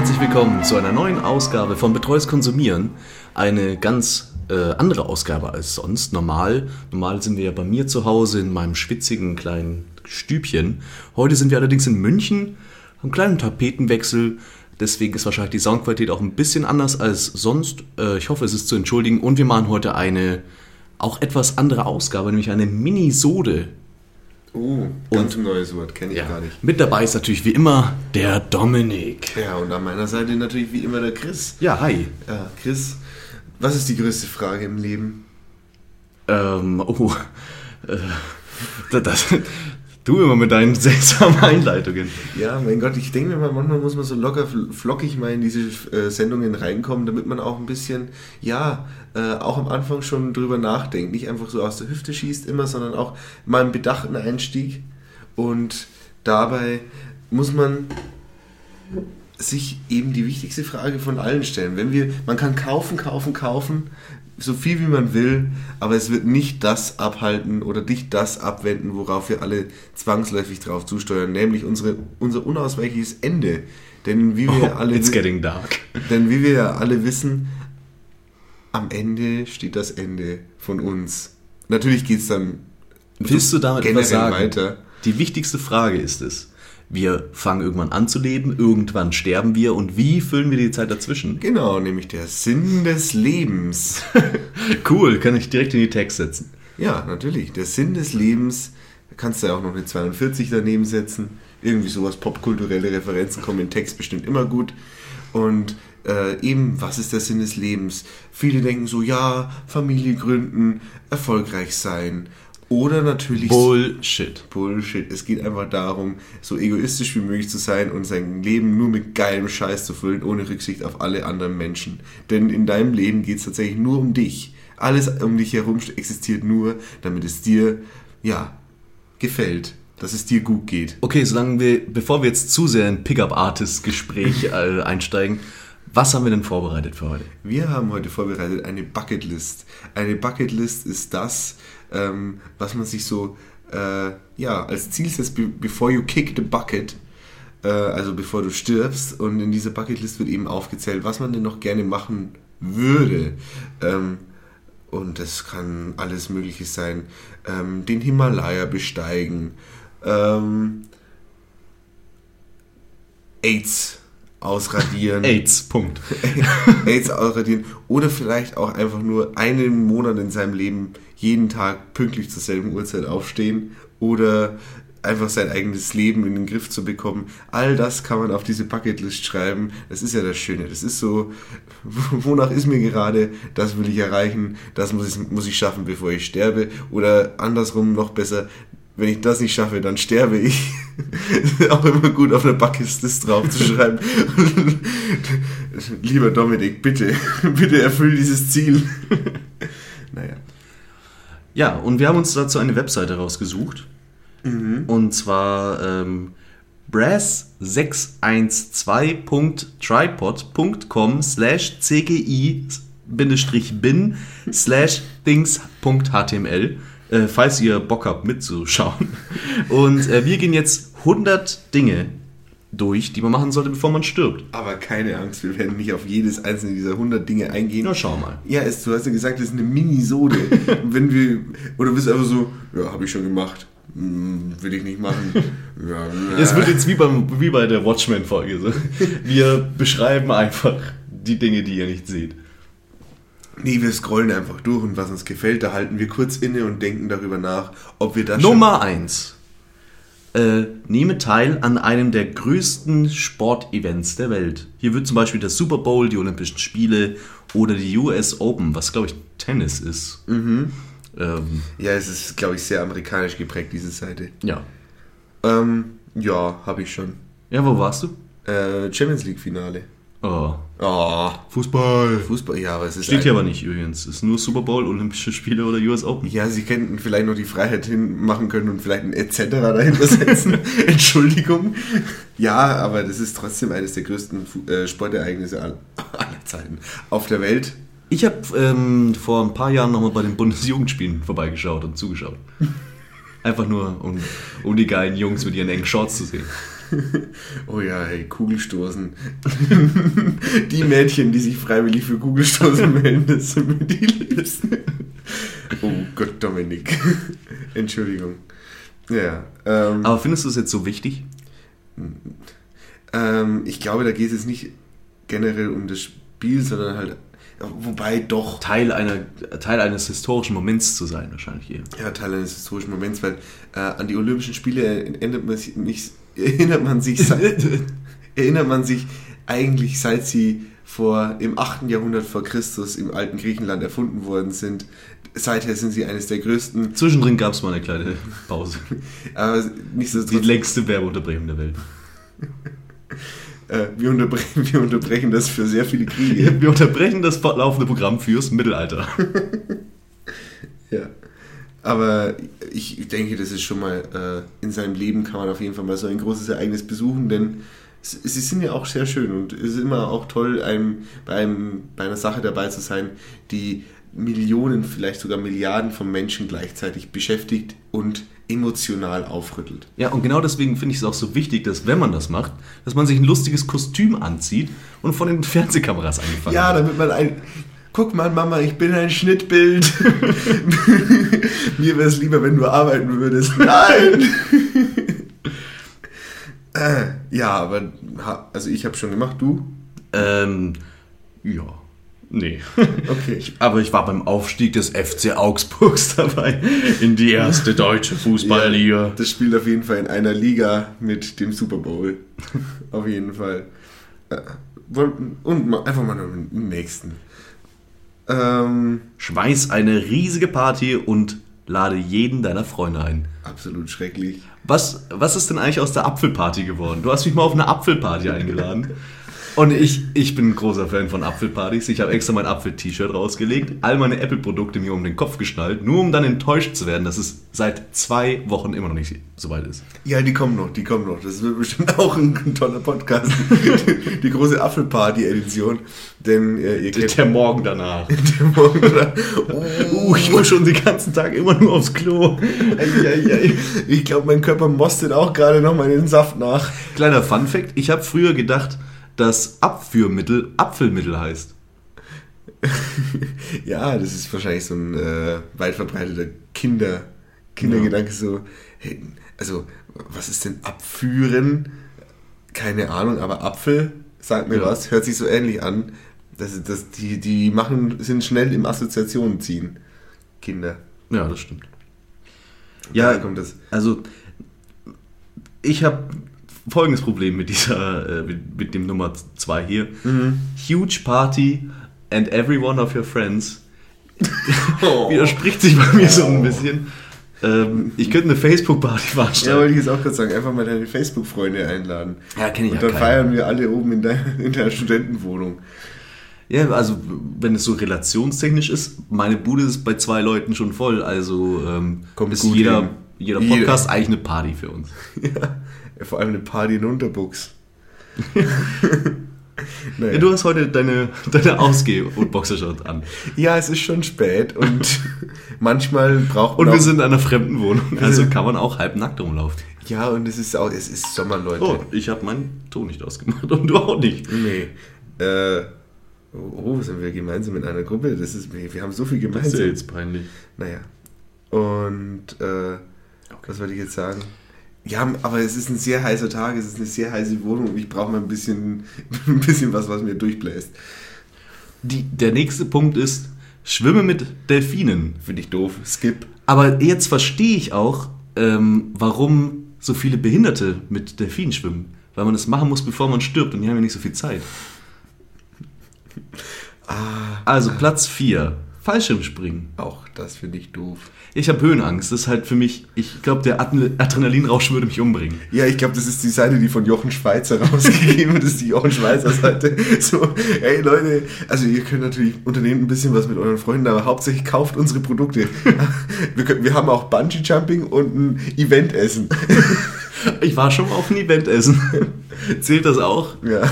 herzlich willkommen zu einer neuen Ausgabe von Betreues Konsumieren. Eine ganz äh, andere Ausgabe als sonst. Normal, normal sind wir ja bei mir zu Hause in meinem schwitzigen kleinen Stübchen. Heute sind wir allerdings in München, einen kleinen Tapetenwechsel. Deswegen ist wahrscheinlich die Soundqualität auch ein bisschen anders als sonst. Äh, ich hoffe, es ist zu entschuldigen. Und wir machen heute eine auch etwas andere Ausgabe, nämlich eine Minisode. Oh, ganz ein neues Wort, kenne ich Ja. gar nicht. Mit dabei ist natürlich wie immer der Dominik. Ja, und an meiner Seite natürlich wie immer der Chris. Ja, hi. Ja, Chris, was ist die größte Frage im Leben? Ähm, oh. Äh, das, das, du immer mit deinen seltsamen Einleitungen. Ja, mein Gott, ich denke mir mal, manchmal muss man so locker fl- flockig mal in diese äh, Sendungen reinkommen, damit man auch ein bisschen, ja, äh, auch am Anfang schon drüber nachdenkt. Nicht einfach so aus der Hüfte schießt immer, sondern auch mal einen bedachten Einstieg. Und dabei muss man sich eben die wichtigste Frage von allen stellen. Wenn wir, man kann kaufen, kaufen, kaufen, so viel wie man will, aber es wird nicht das abhalten oder nicht das abwenden, worauf wir alle zwangsläufig drauf zusteuern, nämlich unsere, unser unausweichliches Ende. Denn wie wir Oh, alle it's getting dark. denn wie wir ja alle wissen, am Ende steht das Ende von uns. Natürlich geht es dann Willst du damit generell etwas sagen? weiter. Die wichtigste Frage ist es. Wir fangen irgendwann an zu leben, irgendwann sterben wir und wie füllen wir die Zeit dazwischen? Genau, nämlich der Sinn des Lebens. Cool, kann ich direkt in die Text setzen. Ja, natürlich. Der Sinn des Lebens, da kannst du ja auch noch eine 42 daneben setzen. Irgendwie sowas, popkulturelle Referenzen kommen im Text bestimmt immer gut. Und äh, eben, was ist der Sinn des Lebens? Viele denken so, ja, Familie gründen, erfolgreich sein. Oder natürlich... Bullshit. Bullshit. Es geht einfach darum, so egoistisch wie möglich zu sein und sein Leben nur mit geilem Scheiß zu füllen, ohne Rücksicht auf alle anderen Menschen. Denn in deinem Leben geht es tatsächlich nur um dich. Alles um dich herum existiert nur, damit es dir, ja, gefällt. Dass es dir gut geht. Okay, solange wir, bevor wir jetzt zu sehr in Pickup-Artist-Gespräch äh, einsteigen, was haben wir denn vorbereitet für heute? Wir haben heute vorbereitet eine Bucketlist. Eine Bucketlist ist das, ähm, was man sich so äh, ja, als Ziel setzt, be before you kick the bucket. Äh, also bevor du stirbst. Und in dieser Bucketlist wird eben aufgezählt, was man denn noch gerne machen würde. Ähm, und das kann alles Mögliche sein. Ähm, den Himalaya besteigen. Ähm, AIDS ausradieren. AIDS, Punkt. AIDS ausradieren oder vielleicht auch einfach nur einen Monat in seinem Leben jeden Tag pünktlich zur selben Uhrzeit aufstehen oder einfach sein eigenes Leben in den Griff zu bekommen. All das kann man auf diese Bucketlist schreiben. Das ist ja das Schöne. Das ist so, wonach ist mir gerade, das will ich erreichen, das muss ich, muss ich schaffen, bevor ich sterbe. Oder andersrum noch besser, wenn ich das nicht schaffe, dann sterbe ich. auch immer gut auf einer Bucketlist drauf zu schreiben. Lieber Dominik, bitte, bitte erfüll dieses Ziel. naja. Ja, und wir haben uns dazu eine Webseite rausgesucht. Und zwar ähm, brass612.tripod.com slash cgi bin slash things.html äh, falls ihr Bock habt mitzuschauen. Und äh, wir gehen jetzt 100 Dinge durch, die man machen sollte, bevor man stirbt. Aber keine Angst, wir werden nicht auf jedes einzelne dieser 100 Dinge eingehen. Na, schau mal. Ja, es, du hast ja gesagt, das ist eine Minisode. Wenn wir, oder bist du einfach so, ja, habe ich schon gemacht. Hm, will ich nicht machen. Ja, Es wird jetzt wie, beim, wie bei der Watchmen-Folge. So. Wir beschreiben einfach die Dinge, die ihr nicht seht. Nee, wir scrollen einfach durch und was uns gefällt, da halten wir kurz inne und denken darüber nach, ob wir das Nummer 1. Äh, nehme teil an einem der größten Sportevents der Welt. Hier wird zum Beispiel der Super Bowl, die Olympischen Spiele oder die US Open, was glaube ich Tennis ist. Ähm, schon. Ja, es ist, glaube ich, sehr amerikanisch geprägt, diese Seite. ja. Ähm, ja, habe ich schon. Ja, wo warst du? Äh, Champions League Finale. Oh. Oh, Fußball. Fußball, ja, aber es ist. Steht hier aber nicht übrigens. Es ist nur Super Bowl, Olympische Spiele oder US Open. Ja, sie könnten vielleicht noch die Freiheit hinmachen können und vielleicht ein etc. dahinter setzen. Entschuldigung. Ja, aber das ist trotzdem eines der größten äh, Sportereignisse all- aller Zeiten auf der Welt. Ich habe ähm, vor ein paar Jahren nochmal bei den Bundesjugendspielen vorbeigeschaut und zugeschaut. Einfach nur, um, um die geilen Jungs mit ihren engen Shorts zu sehen. Oh ja, hey, Kugelstoßen. die Mädchen, die sich freiwillig für Kugelstoßen melden, das sind mir die Liebsten. Oh Gott, Dominik. Entschuldigung. Ja. Ähm, Aber findest du es jetzt so wichtig? ähm, ich glaube, da geht es jetzt nicht generell um das Spiel, sondern halt. Wobei doch. Teil, einer, Teil eines historischen Moments zu sein, wahrscheinlich hier. Ja, Teil eines historischen Moments, weil äh, an die Olympischen Spiele erinnert man sich, nicht, erinnert man sich, erinnert man sich eigentlich, seit sie vor im 8. Jahrhundert vor Christus im alten Griechenland erfunden worden sind. Seither sind sie eines der größten, Zwischendrin gab es mal eine kleine Pause. aber nicht so Die längste Werbeunterbrechung der Welt. äh, wir, unterbrechen, wir unterbrechen das für sehr viele Kriege. Wir unterbrechen das laufende Programm fürs Mittelalter. Ja. Aber ich denke, das ist schon mal, äh, in seinem Leben kann man auf jeden Fall mal so ein großes Ereignis besuchen, denn sie sind ja auch sehr schön und es ist immer auch toll, einem, bei, einem, bei einer Sache dabei zu sein, die Millionen, vielleicht sogar Milliarden von Menschen gleichzeitig beschäftigt und emotional aufrüttelt. Ja, und genau deswegen finde ich es auch so wichtig, dass wenn man das macht, dass man sich ein lustiges Kostüm anzieht und von den Fernsehkameras angefangen Ja, wird. damit man ein. Guck mal, Mama, ich bin ein Schnittbild. Mir wäre es lieber, wenn du arbeiten würdest. Nein! äh, ja, aber also ich habe schon gemacht, du? Ähm, ja, nee. Okay. Aber ich war beim Aufstieg des FC Augsburgs dabei in die erste deutsche Fußballliga. Das spielt auf jeden Fall in einer Liga mit dem Super Bowl. auf jeden Fall. Äh, Und einfach mal den nächsten. Ähm, Schmeiß eine riesige Party und lade jeden deiner Freunde ein. absolut schrecklich. Was, was ist denn eigentlich aus der Apfelparty geworden? Du hast mich mal auf eine Apfelparty eingeladen. Und ich, ich bin ein großer Fan von Apfelpartys. Ich habe extra mein Apfel-T-Shirt rausgelegt, all meine Apple-Produkte mir um den Kopf geschnallt, nur um dann enttäuscht zu werden, dass es seit zwei Wochen immer noch nicht so weit ist. Ja, die kommen noch, die kommen noch. Das wird bestimmt auch ein, ein toller Podcast. die große Apfelparty-Edition. Denn äh, ihr kennt Der Morgen danach. den Morgen oder, Uh, ich muss schon den ganzen Tag immer nur aufs Klo. Ich glaube, mein Körper mostet auch gerade noch mal den Saft nach. Kleiner Fun-Fact: Ich habe früher gedacht, dass Abführmittel Apfelmittel heißt. Ja, das ist wahrscheinlich so ein äh, weit verbreiteter Kinder, Kindergedanke. So, hey, also, was ist denn abführen? Keine Ahnung, aber Apfel, sagt mir Ja. was, hört sich so ähnlich an. Das, das, die, die machen, sind schnell im Assoziationen ziehen. Kinder. Ja, das stimmt. Ja, kommt das. also ich habe folgendes Problem mit dieser, äh, mit, mit dem Nummer 2 hier. Huge Party and every one of your friends widerspricht sich bei mir so ein bisschen. Ähm, ich könnte eine Facebook-Party Ja, veranstalten. wollte ich jetzt auch kurz sagen, einfach mal deine Facebook-Freunde einladen. Ja, kenne ich Und ja dann keinen. feiern wir alle oben in deiner, in deiner Studentenwohnung. Ja, also wenn es so relationstechnisch ist, meine Bude ist bei zwei Leuten schon voll. Also ähm, Kommt ist jeder, hin. jeder Jeder. Podcast eigentlich eine Party für uns. Ja, vor allem eine Party in Unterbuchs. naja. Ja, du hast heute deine, deine Ausgeh- und Boxershot an. Ja, es ist schon spät und manchmal braucht man Und wir sind in einer fremden Wohnung, also kann man auch halb nackt rumlaufen. Ja, und es ist auch, es ist Sommer, Leute. Oh, ich habe meinen Ton nicht ausgemacht und du auch nicht. Nee. Äh, oh, sind wir gemeinsam in einer Gruppe? Das ist, wir haben so viel Das ist ja gemeinsam. jetzt peinlich. Naja. Und, äh, was wollte ich jetzt sagen? Ja, aber es ist ein sehr heißer Tag, es ist eine sehr heiße Wohnung und ich brauche mal ein bisschen, ein bisschen was, was mir durchbläst. Die, der nächste Punkt ist, schwimme mit Delfinen. Finde ich doof. Skip. Aber jetzt verstehe ich auch, ähm, warum so viele Behinderte mit Delfinen schwimmen. Weil man das machen muss, bevor man stirbt und die haben ja nicht so viel Zeit. Ah, Also Platz 4, Fallschirmspringen. auch das finde ich doof. Ich habe Höhenangst, das ist halt für mich, ich glaube, der Adre- Adrenalinrausch würde mich umbringen. Ja, ich glaube, das ist die Seite, die von Jochen Schweizer rausgegeben wird. Das ist die Jochen Schweizer Seite. So, hey Leute, also ihr könnt natürlich unternehmen ein bisschen was mit euren Freunden, aber hauptsächlich kauft unsere Produkte. Wir, können, wir haben auch Bungee Jumping und ein Eventessen. Ich war schon mal auf ein Event essen. Zählt das auch? Ja.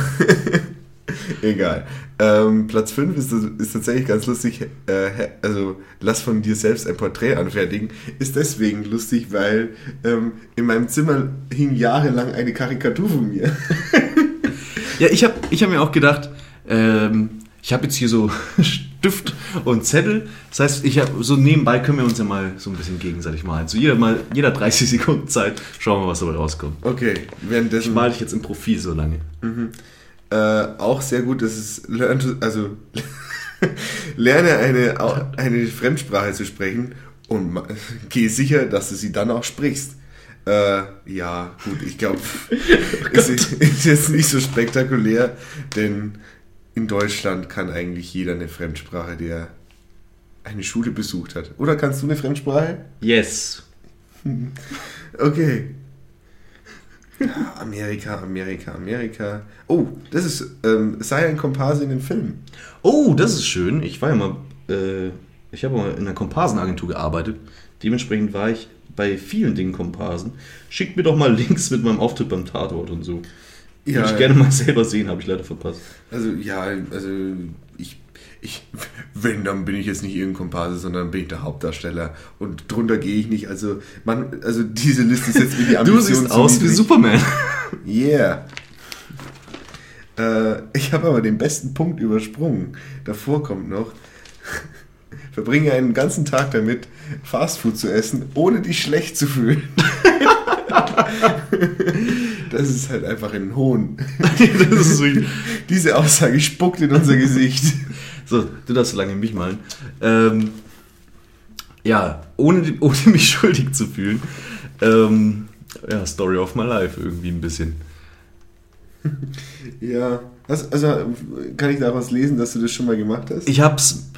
Egal. Ähm, Platz 5 ist, ist tatsächlich ganz lustig. Äh, also, lass von dir selbst ein Porträt anfertigen. Ist deswegen lustig, weil ähm, in meinem Zimmer hing jahrelang eine Karikatur von mir. ja, ich habe ich hab mir auch gedacht, ähm, ich habe jetzt hier so Stift und Zettel. Das heißt, ich habe so nebenbei können wir uns ja mal so ein bisschen gegenseitig malen. So jeder mal jeder 30 Sekunden Zeit, schauen wir, was dabei rauskommt. Okay, währenddessen. Ich male dich jetzt im Profil so lange. Mhm. Äh, auch sehr gut, dass es learn to, also lerne eine, eine Fremdsprache zu sprechen und gehe sicher, dass du sie dann auch sprichst. Äh, ja, gut, ich glaube, oh ist, ist jetzt nicht so spektakulär, denn in Deutschland kann eigentlich jeder eine Fremdsprache, der eine Schule besucht hat. Oder kannst du eine Fremdsprache? Yes. Okay. Ja, Amerika, Amerika, Amerika. Oh, das ist, ähm, sei ein Komparse in den Film. Oh, das ist schön. Ich war ja mal, äh, ich habe mal in einer Komparsenagentur gearbeitet. Dementsprechend war ich bei vielen Dingen Komparsen. Schickt mir doch mal Links mit meinem Auftritt beim Tatort und so. Ja, Würde ich gerne mal selber sehen, habe ich leider verpasst. Also ja, also ich, ich, wenn, dann bin ich jetzt nicht irgendein Komparse, sondern bin ich der Hauptdarsteller und drunter gehe ich nicht. Also man, also diese Liste ist jetzt wie die Ambition. Du siehst aus wie Superman. Yeah. Äh, ich habe aber den besten Punkt übersprungen. Davor kommt noch. Verbringe einen ganzen Tag damit, Fastfood zu essen, ohne dich schlecht zu fühlen. Das ist halt einfach ein Hohn. so Diese Aussage spuckt in unser Gesicht. So, du darfst so lange mich malen. Ähm, ja, ohne, ohne mich schuldig zu fühlen. Ähm, ja, Story of my life irgendwie ein bisschen. Ja, also, also kann ich daraus lesen, dass du das schon mal gemacht hast? Ich hab's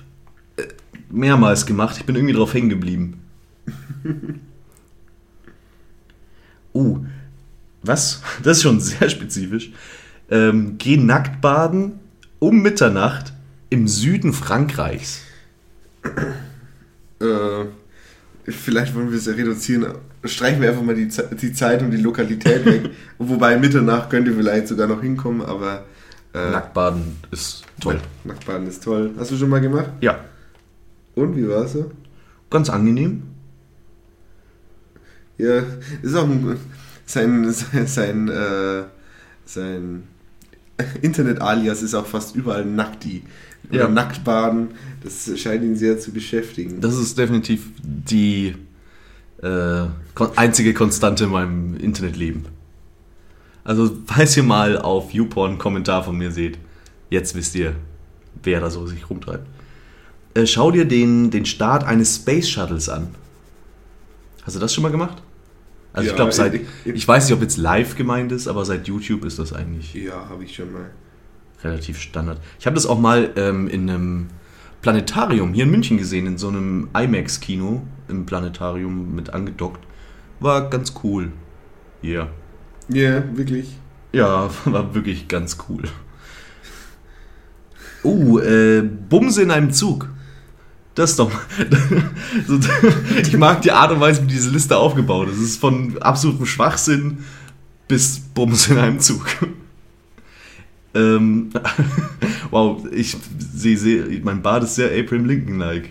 äh, mehrmals gemacht. Ich bin irgendwie drauf hängen geblieben. uh, was? Das ist schon sehr spezifisch. Ähm, geh nackt baden um Mitternacht im Süden Frankreichs. Äh, vielleicht wollen wir es ja reduzieren. Streichen wir einfach mal die, die Zeit und die Lokalität weg. Wobei Mitternacht könnte vielleicht sogar noch hinkommen, aber. Äh, Nacktbaden ist toll. Nacktbaden ist toll. Hast du schon mal gemacht? Ja. Und wie war es so? Ganz angenehm. Ja, ist auch ein, sein, sein, sein, äh, sein Internet-Alias ist auch fast überall Nackti. Oder ja. Nacktbaden. Das scheint ihn sehr zu beschäftigen. Das ist definitiv die äh, einzige Konstante in meinem Internetleben. Also, falls ihr mal auf YouPorn einen Kommentar von mir seht, jetzt wisst ihr, wer da so sich rumtreibt. Äh, schau dir den, den Start eines Space Shuttles an. Hast du das schon mal gemacht? Also ja, ich glaube, seit. Ich, ich, weiß nicht, ob jetzt live gemeint ist, aber seit YouTube ist das eigentlich. Ja, habe ich schon mal. Relativ Standard. Ich habe das auch mal ähm, in einem Planetarium hier in München gesehen, in so einem IMAX-Kino im Planetarium mit angedockt. War ganz cool. Ja. Yeah. Ja, yeah, wirklich. Ja, war wirklich ganz cool. Oh, äh, Bumse in einem Zug. Das ist doch. ich mag die Art und Weise, wie diese Liste aufgebaut ist. Es ist von absolutem Schwachsinn bis Bums in einem Zug. Ähm, wow, ich sehe, seh, mein Bart ist sehr Abraham Lincoln-like.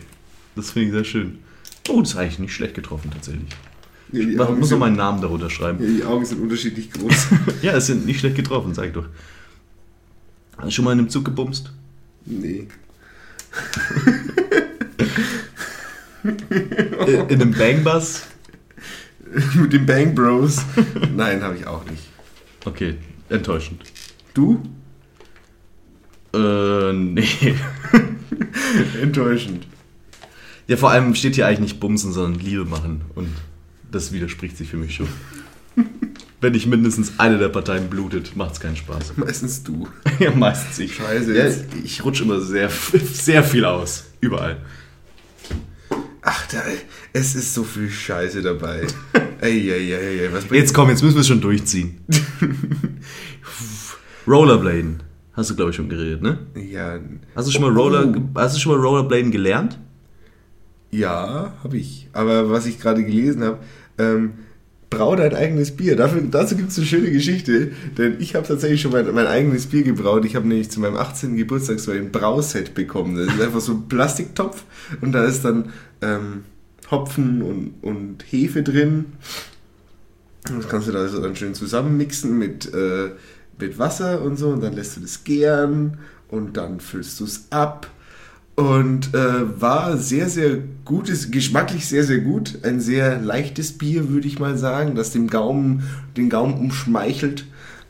Das finde ich sehr schön. Oh, das ist eigentlich nicht schlecht getroffen, tatsächlich. Ja, ich muss noch meinen Namen darunter schreiben. Ja, die Augen sind unterschiedlich groß. ja, es sind nicht schlecht getroffen, sag ich doch. Hast du schon mal in einem Zug gebumst? Nee. In einem Bangbus? Mit den Bang Bros? Nein, habe ich auch nicht. Okay, enttäuschend. Du? Äh, nee. enttäuschend. Ja, vor allem steht hier eigentlich nicht bumsen, sondern Liebe machen. Und das widerspricht sich für mich schon. Wenn nicht mindestens eine der Parteien blutet, macht es keinen Spaß. Meistens du. ja, meistens ich. Scheiße. Ja, ich rutsche immer sehr, sehr viel aus. Überall. Ach, da, es ist so viel Scheiße dabei. ey, ey, ey, ey, was jetzt komm, jetzt müssen wir es schon durchziehen. Rollerbladen. Hast du, glaube ich, schon geredet, ne? Ja. Hast du schon mal, Roller, oh. hast du schon mal Rollerbladen gelernt? Ja, habe ich. Aber was ich gerade gelesen habe, ähm, brau dein eigenes Bier. Dafür, dazu gibt es eine schöne Geschichte, denn ich habe tatsächlich schon mein, mein eigenes Bier gebraut. Ich habe nämlich zu meinem 18. Geburtstag so ein Brauset bekommen. Das ist einfach so ein Plastiktopf und da ist dann ähm, Hopfen und, und Hefe drin. Das kannst du da so dann schön zusammenmixen mit, äh, mit Wasser und so und dann lässt du das gären und dann füllst du es ab und äh, war sehr, sehr gutes, geschmacklich sehr, sehr gut. Ein sehr leichtes Bier, würde ich mal sagen, das dem Gaumen, den Gaumen umschmeichelt.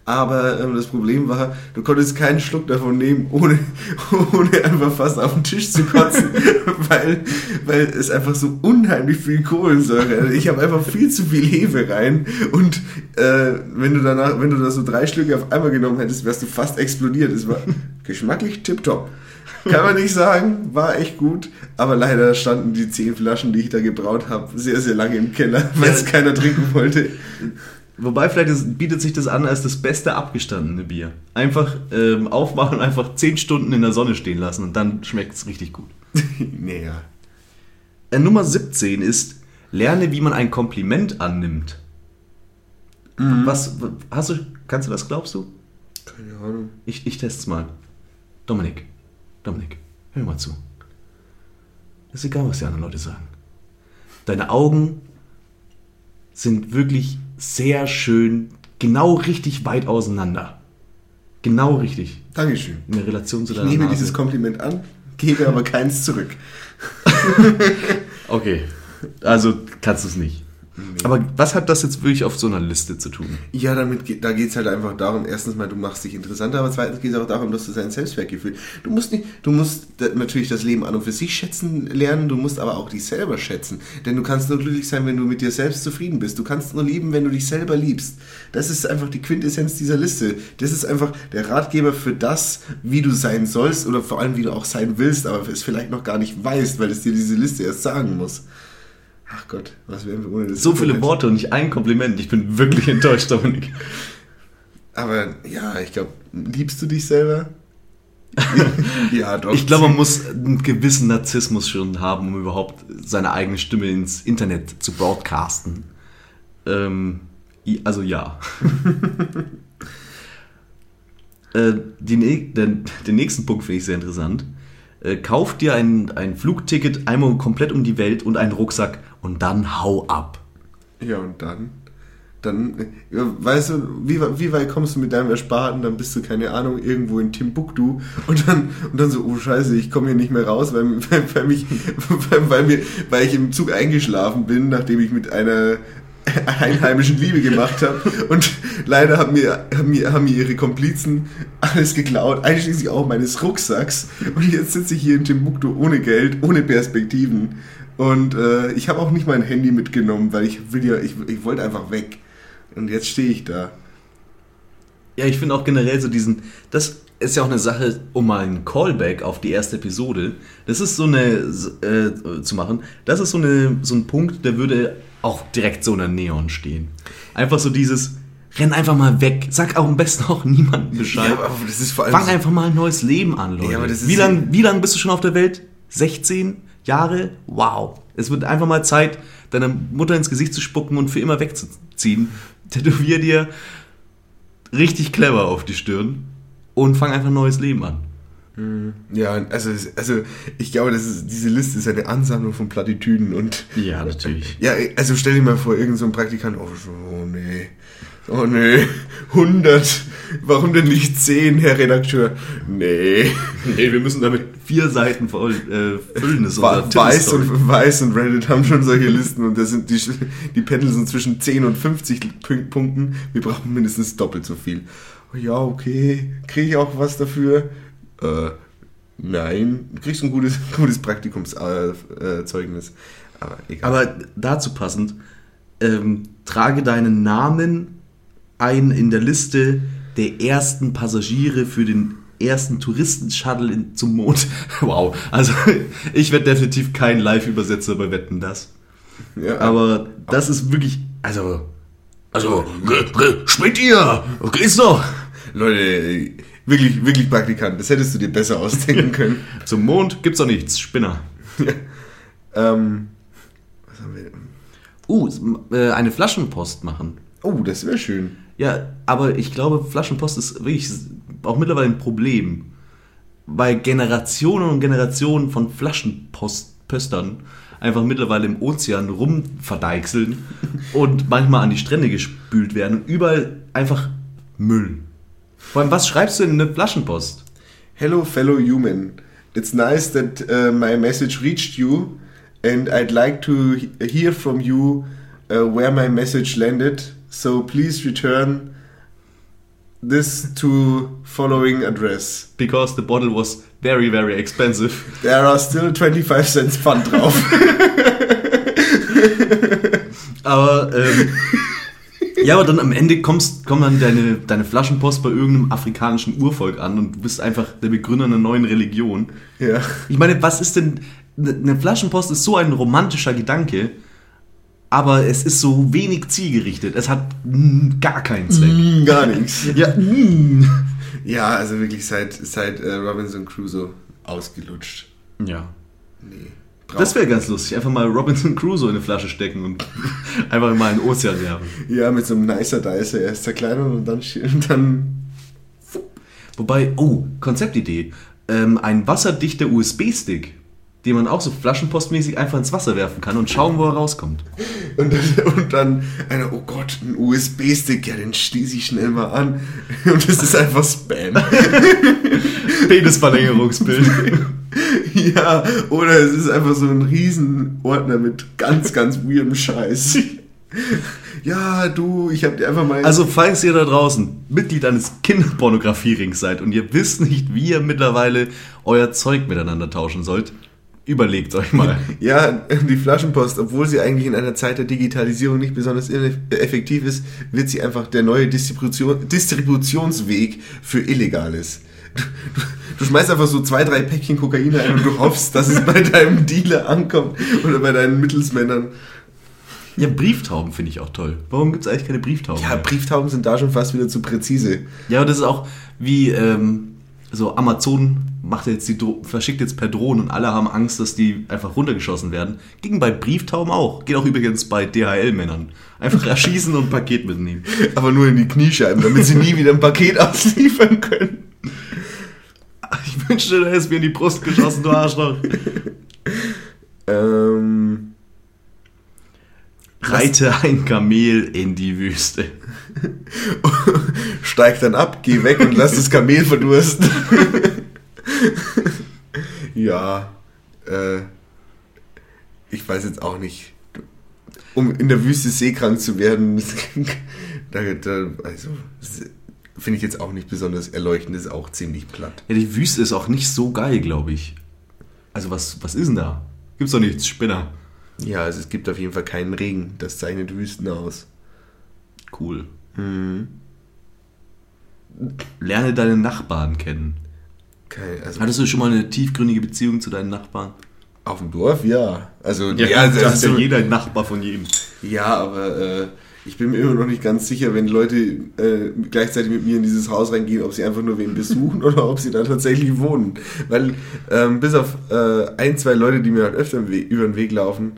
Aber ähm, das Problem war, du konntest keinen Schluck davon nehmen, ohne, ohne einfach fast auf den Tisch zu kotzen, weil, weil es einfach so unheimlich viel Kohlensäure. Also ich habe einfach viel zu viel Hefe rein und äh, wenn du danach, wenn du da so drei Schlücke auf einmal genommen hättest, wärst du fast explodiert. Es war geschmacklich tipptopp. Kann man nicht sagen, war echt gut. Aber leider standen die zehn Flaschen, die ich da gebraut habe, sehr, sehr lange im Keller, weil es keiner trinken wollte. Wobei vielleicht ist, bietet sich das an als das beste abgestandene Bier. Einfach ähm, aufmachen und einfach zehn Stunden in der Sonne stehen lassen und dann schmeckt es richtig gut. naja. Äh, Nummer 17 ist, lerne, wie man ein Kompliment annimmt. Mhm. Was, hast du, kannst du das, glaubst du? Keine Ahnung. Ich, ich teste es mal. Dominik, Dominik, hör mir mal zu. Ist egal, was die anderen Leute sagen. Deine Augen sind wirklich sehr schön, genau richtig weit auseinander. Genau richtig. Dankeschön. In der Relation zu Ich deiner nehme Nase. dieses Kompliment an, gebe aber keins zurück. Okay, also kannst du es nicht. Aber was hat das jetzt wirklich auf so einer Liste zu tun? Ja, damit, da geht es halt einfach darum, erstens mal, du machst dich interessanter, aber zweitens geht es auch darum, dass du sein Selbstwertgefühl. Du musst nicht, du musst natürlich das Leben an und für sich schätzen lernen, du musst aber auch dich selber schätzen. Denn du kannst nur glücklich sein, wenn du mit dir selbst zufrieden bist. Du kannst nur lieben, wenn du dich selber liebst. Das ist einfach die Quintessenz dieser Liste. Das ist einfach der Ratgeber für das, wie du sein sollst oder vor allem, wie du auch sein willst, aber es vielleicht noch gar nicht weißt, weil es dir diese Liste erst sagen muss. Ach Gott, was wären wir ohne das? So viele Worte und nicht ein Kompliment. Ich bin wirklich enttäuscht, Dominik. Aber ja, ich glaube, liebst du dich selber? ja, doch. Ich glaube, man muss einen gewissen Narzissmus schon haben, um überhaupt seine eigene Stimme ins Internet zu broadcasten. Ähm, also ja. äh, die, den, den nächsten Punkt finde ich sehr interessant. Äh, kauf dir ein, ein Flugticket einmal komplett um die Welt und einen Rucksack und dann hau ab. Ja, und dann? Dann, weißt du, wie, wie weit kommst du mit deinem Ersparten? Dann bist du, keine Ahnung, irgendwo in Timbuktu und dann, und dann so, oh Scheiße, ich komme hier nicht mehr raus, weil, weil, weil, mich, weil, weil, mir, weil ich im Zug eingeschlafen bin, nachdem ich mit einer einheimischen Liebe gemacht habe. Und leider haben mir, haben, mir, haben mir ihre Komplizen alles geklaut, einschließlich auch meines Rucksacks. Und jetzt sitze ich hier in Timbuktu ohne Geld, ohne Perspektiven. Und äh, ich habe auch nicht mein Handy mitgenommen, weil ich will ja, ich, ich wollte einfach weg. Und jetzt stehe ich da. Ja, ich finde auch generell so diesen, das ist ja auch eine Sache, um mal einen Callback auf die erste Episode, das ist so eine, äh, zu machen, das ist so, eine, so ein Punkt, der würde auch direkt so in der Neon stehen. Einfach so dieses, renn einfach mal weg, sag auch am besten auch niemandem Bescheid. allem Fang so- einfach mal ein neues Leben an, Leute. Ja, wie ja- lange wie lang bist du schon auf der Welt? 16 Jahre? Wow. Es wird einfach mal Zeit, deiner Mutter ins Gesicht zu spucken und für immer wegzuziehen. Tätowier dir richtig clever auf die Stirn und fang einfach ein neues Leben an. Ja, also, also ich glaube, das ist, diese Liste ist eine Ansammlung von Plattitüden und Ja, natürlich. Ja, also stell dir mal vor, irgend so ein Praktikant, oh, oh nee, oh nee, 100, warum denn nicht 10, Herr Redakteur? Nee, Nee, wir müssen damit vier Seiten voll äh, füllen. Das Weiß und, Weiß und Reddit haben schon solche Listen und das sind die, die pendeln sind zwischen 10 und 50 Punk- Punkten. Wir brauchen mindestens doppelt so viel. Oh ja, okay, kriege ich auch was dafür? Äh, nein, du kriegst ein gutes, gutes Praktikumszeugnis. Äh. Aber egal. Aber dazu passend, ähm, trage deinen Namen ein in der Liste der ersten Passagiere für den ersten Touristenshuttle in, zum Mond. Wow, also ich werde definitiv kein Live-Übersetzer bei Wetten das. ja, Aber das ist wirklich, also, also, schmeckt ihr, geht's doch. Leute, wirklich, wirklich Praktikant, das hättest du dir besser ausdenken können. Zum Mond gibt's doch nichts, Spinner. ähm, was haben wir denn? Uh, äh, eine Flaschenpost machen. Oh, das wäre schön. Ja, aber ich glaube, Flaschenpost ist wirklich auch mittlerweile ein Problem. Weil Generationen und Generationen von Flaschenpostern einfach mittlerweile im Ozean rumverdeichseln und manchmal an die Strände gespült werden und überall einfach Müll. Vor allem, was schreibst du in eine Flaschenpost? Hello, fellow human. It's nice that uh, my message reached you, and I'd like to he- hear from you uh, where my message landed. So please return this to following address. Because the bottle was very, very expensive. There are still 25 cents Pfand drauf. Aber ähm, ja, aber dann am Ende kommst, kommt dann deine, deine Flaschenpost bei irgendeinem afrikanischen Urvolk an und du bist einfach der Begründer einer neuen Religion. ja. Ich meine, was ist denn. Eine Flaschenpost ist so ein romantischer Gedanke, aber es ist so wenig zielgerichtet. Es hat mm, gar keinen Zweck. Mm, Gar nichts. Ja, mm. Ja, also wirklich seit, seit äh, Robinson Crusoe ausgelutscht. ja. Nee. Das wäre ganz lustig. Einfach mal Robinson Crusoe in eine Flasche stecken und einfach mal in den Ozean werfen. Ja, mit so einem nicer Dicer erst zerkleinern und dann, und dann Wobei, oh, Konzeptidee. Ähm, ein wasserdichter USB-Stick, den man auch so flaschenpostmäßig einfach ins Wasser werfen kann und schauen, wo er rauskommt. Und dann, und dann einer, oh Gott, ein USB-Stick, ja, den schließe ich schnell mal an. Und das ist einfach Spam. Penisverlängerungsbild. ja, oder es ist einfach so ein Riesenordner mit ganz, ganz weirdem Scheiß. ja, du, ich hab dir einfach mal... Also, falls ihr da draußen Mitglied eines Kinderpornografie-Rings seid und ihr wisst nicht, wie ihr mittlerweile euer Zeug miteinander tauschen sollt, überlegt euch mal. Ja, die Flaschenpost, obwohl sie eigentlich in einer Zeit der Digitalisierung nicht besonders effektiv ist, wird sie einfach der neue Distribution, Distributionsweg für Illegales. Du, du, schmeißt einfach so zwei, drei Päckchen Kokain rein und du hoffst, dass es bei deinem Dealer ankommt oder bei deinen Mittelsmännern. Ja, Brieftauben finde ich auch toll. Warum gibt es eigentlich keine Brieftauben? Ja? Brieftauben sind da schon fast wieder zu präzise. Ja, und das ist auch wie ähm, so Amazon macht jetzt die Dro verschickt jetzt per Drohnen und alle haben Angst, dass die einfach runtergeschossen werden. Ging bei Brieftauben auch. Geht auch übrigens bei DHL-Männern. Einfach erschießen und ein Paket mitnehmen. Aber nur in die Kniescheiben, damit sie nie wieder ein Paket ausliefern können. Ich wünschte, du hättest mir in die Brust geschossen, du Arschloch. Ähm, Reite ein Kamel in die Wüste. steig dann ab, geh weg und lass das Kamel verdursten. ja, äh, ich weiß jetzt auch nicht. Um in der Wüste seekrank zu werden, da, da, also, finde ich jetzt auch nicht besonders erleuchtend, ist auch ziemlich platt. Ja, die Wüste ist auch nicht so geil, glaube ich. Also was, was ist denn da? Gibt's doch nichts, Spinner. Ja, also es gibt auf jeden Fall keinen Regen, das zeichnet Wüsten aus. Cool. Lerne deine Nachbarn kennen. Kein, also Hattest du schon mal eine tiefgründige Beziehung zu deinen Nachbarn? auf dem Dorf, ja. Also, das also, ist ja jeder ein Nachbar von jedem. Ja, aber äh, ich bin mir immer noch nicht ganz sicher, wenn Leute äh, gleichzeitig mit mir in dieses Haus reingehen, ob sie einfach nur wen besuchen oder ob sie da tatsächlich wohnen. Weil ähm, bis auf äh, ein, zwei Leute, die mir halt öfter über den Weg laufen,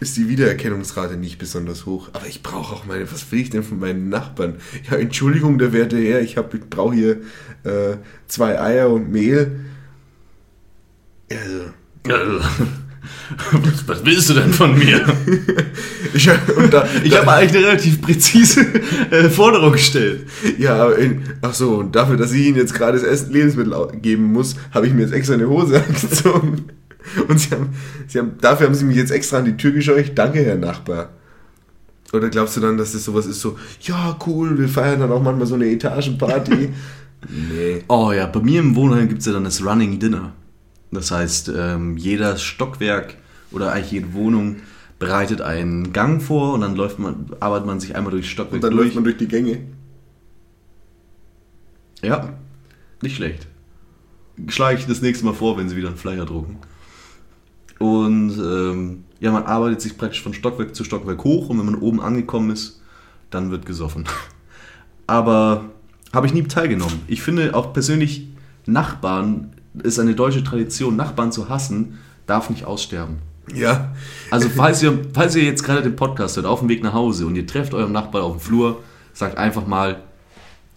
ist die Wiedererkennungsrate nicht besonders hoch. Aber ich brauche auch meine, was will ich denn von meinen Nachbarn? Ja, Entschuldigung, der werte Herr, ich, hab- ich brauche hier äh, zwei Eier und Mehl. Also, Was, was willst du denn von mir? ich, da, Ich habe eigentlich eine relativ präzise äh, Forderung gestellt. Ja, aber in, ach so, und dafür, dass ich Ihnen jetzt gerade das Essen Lebensmittel geben muss, habe ich mir jetzt extra eine Hose angezogen. Und Sie haben, Sie haben, dafür haben Sie mich jetzt extra an die Tür gescheucht. Danke, Herr Nachbar. Oder glaubst du dann, dass das sowas ist so, ja, cool, wir feiern dann auch manchmal so eine Etagenparty? nee. Oh ja, bei mir im Wohnheim gibt es ja dann das Running Dinner. Das heißt, ähm, jeder Stockwerk oder eigentlich jede Wohnung bereitet einen Gang vor und dann läuft man, arbeitet man sich einmal durch Stockwerk Und dann durch. läuft man durch die Gänge. Ja, nicht schlecht. Schlage ich das nächste Mal vor, wenn sie wieder einen Flyer drucken. Und ähm, ja, man arbeitet sich praktisch von Stockwerk zu Stockwerk hoch und wenn man oben angekommen ist, dann wird gesoffen. Aber habe ich nie teilgenommen. Ich finde auch persönlich, Nachbarn ist eine deutsche Tradition. Nachbarn zu hassen darf nicht aussterben. Ja. Also falls ihr, falls ihr jetzt gerade den Podcast hört, auf dem Weg nach Hause und ihr trefft euren Nachbarn auf dem Flur, sagt einfach mal,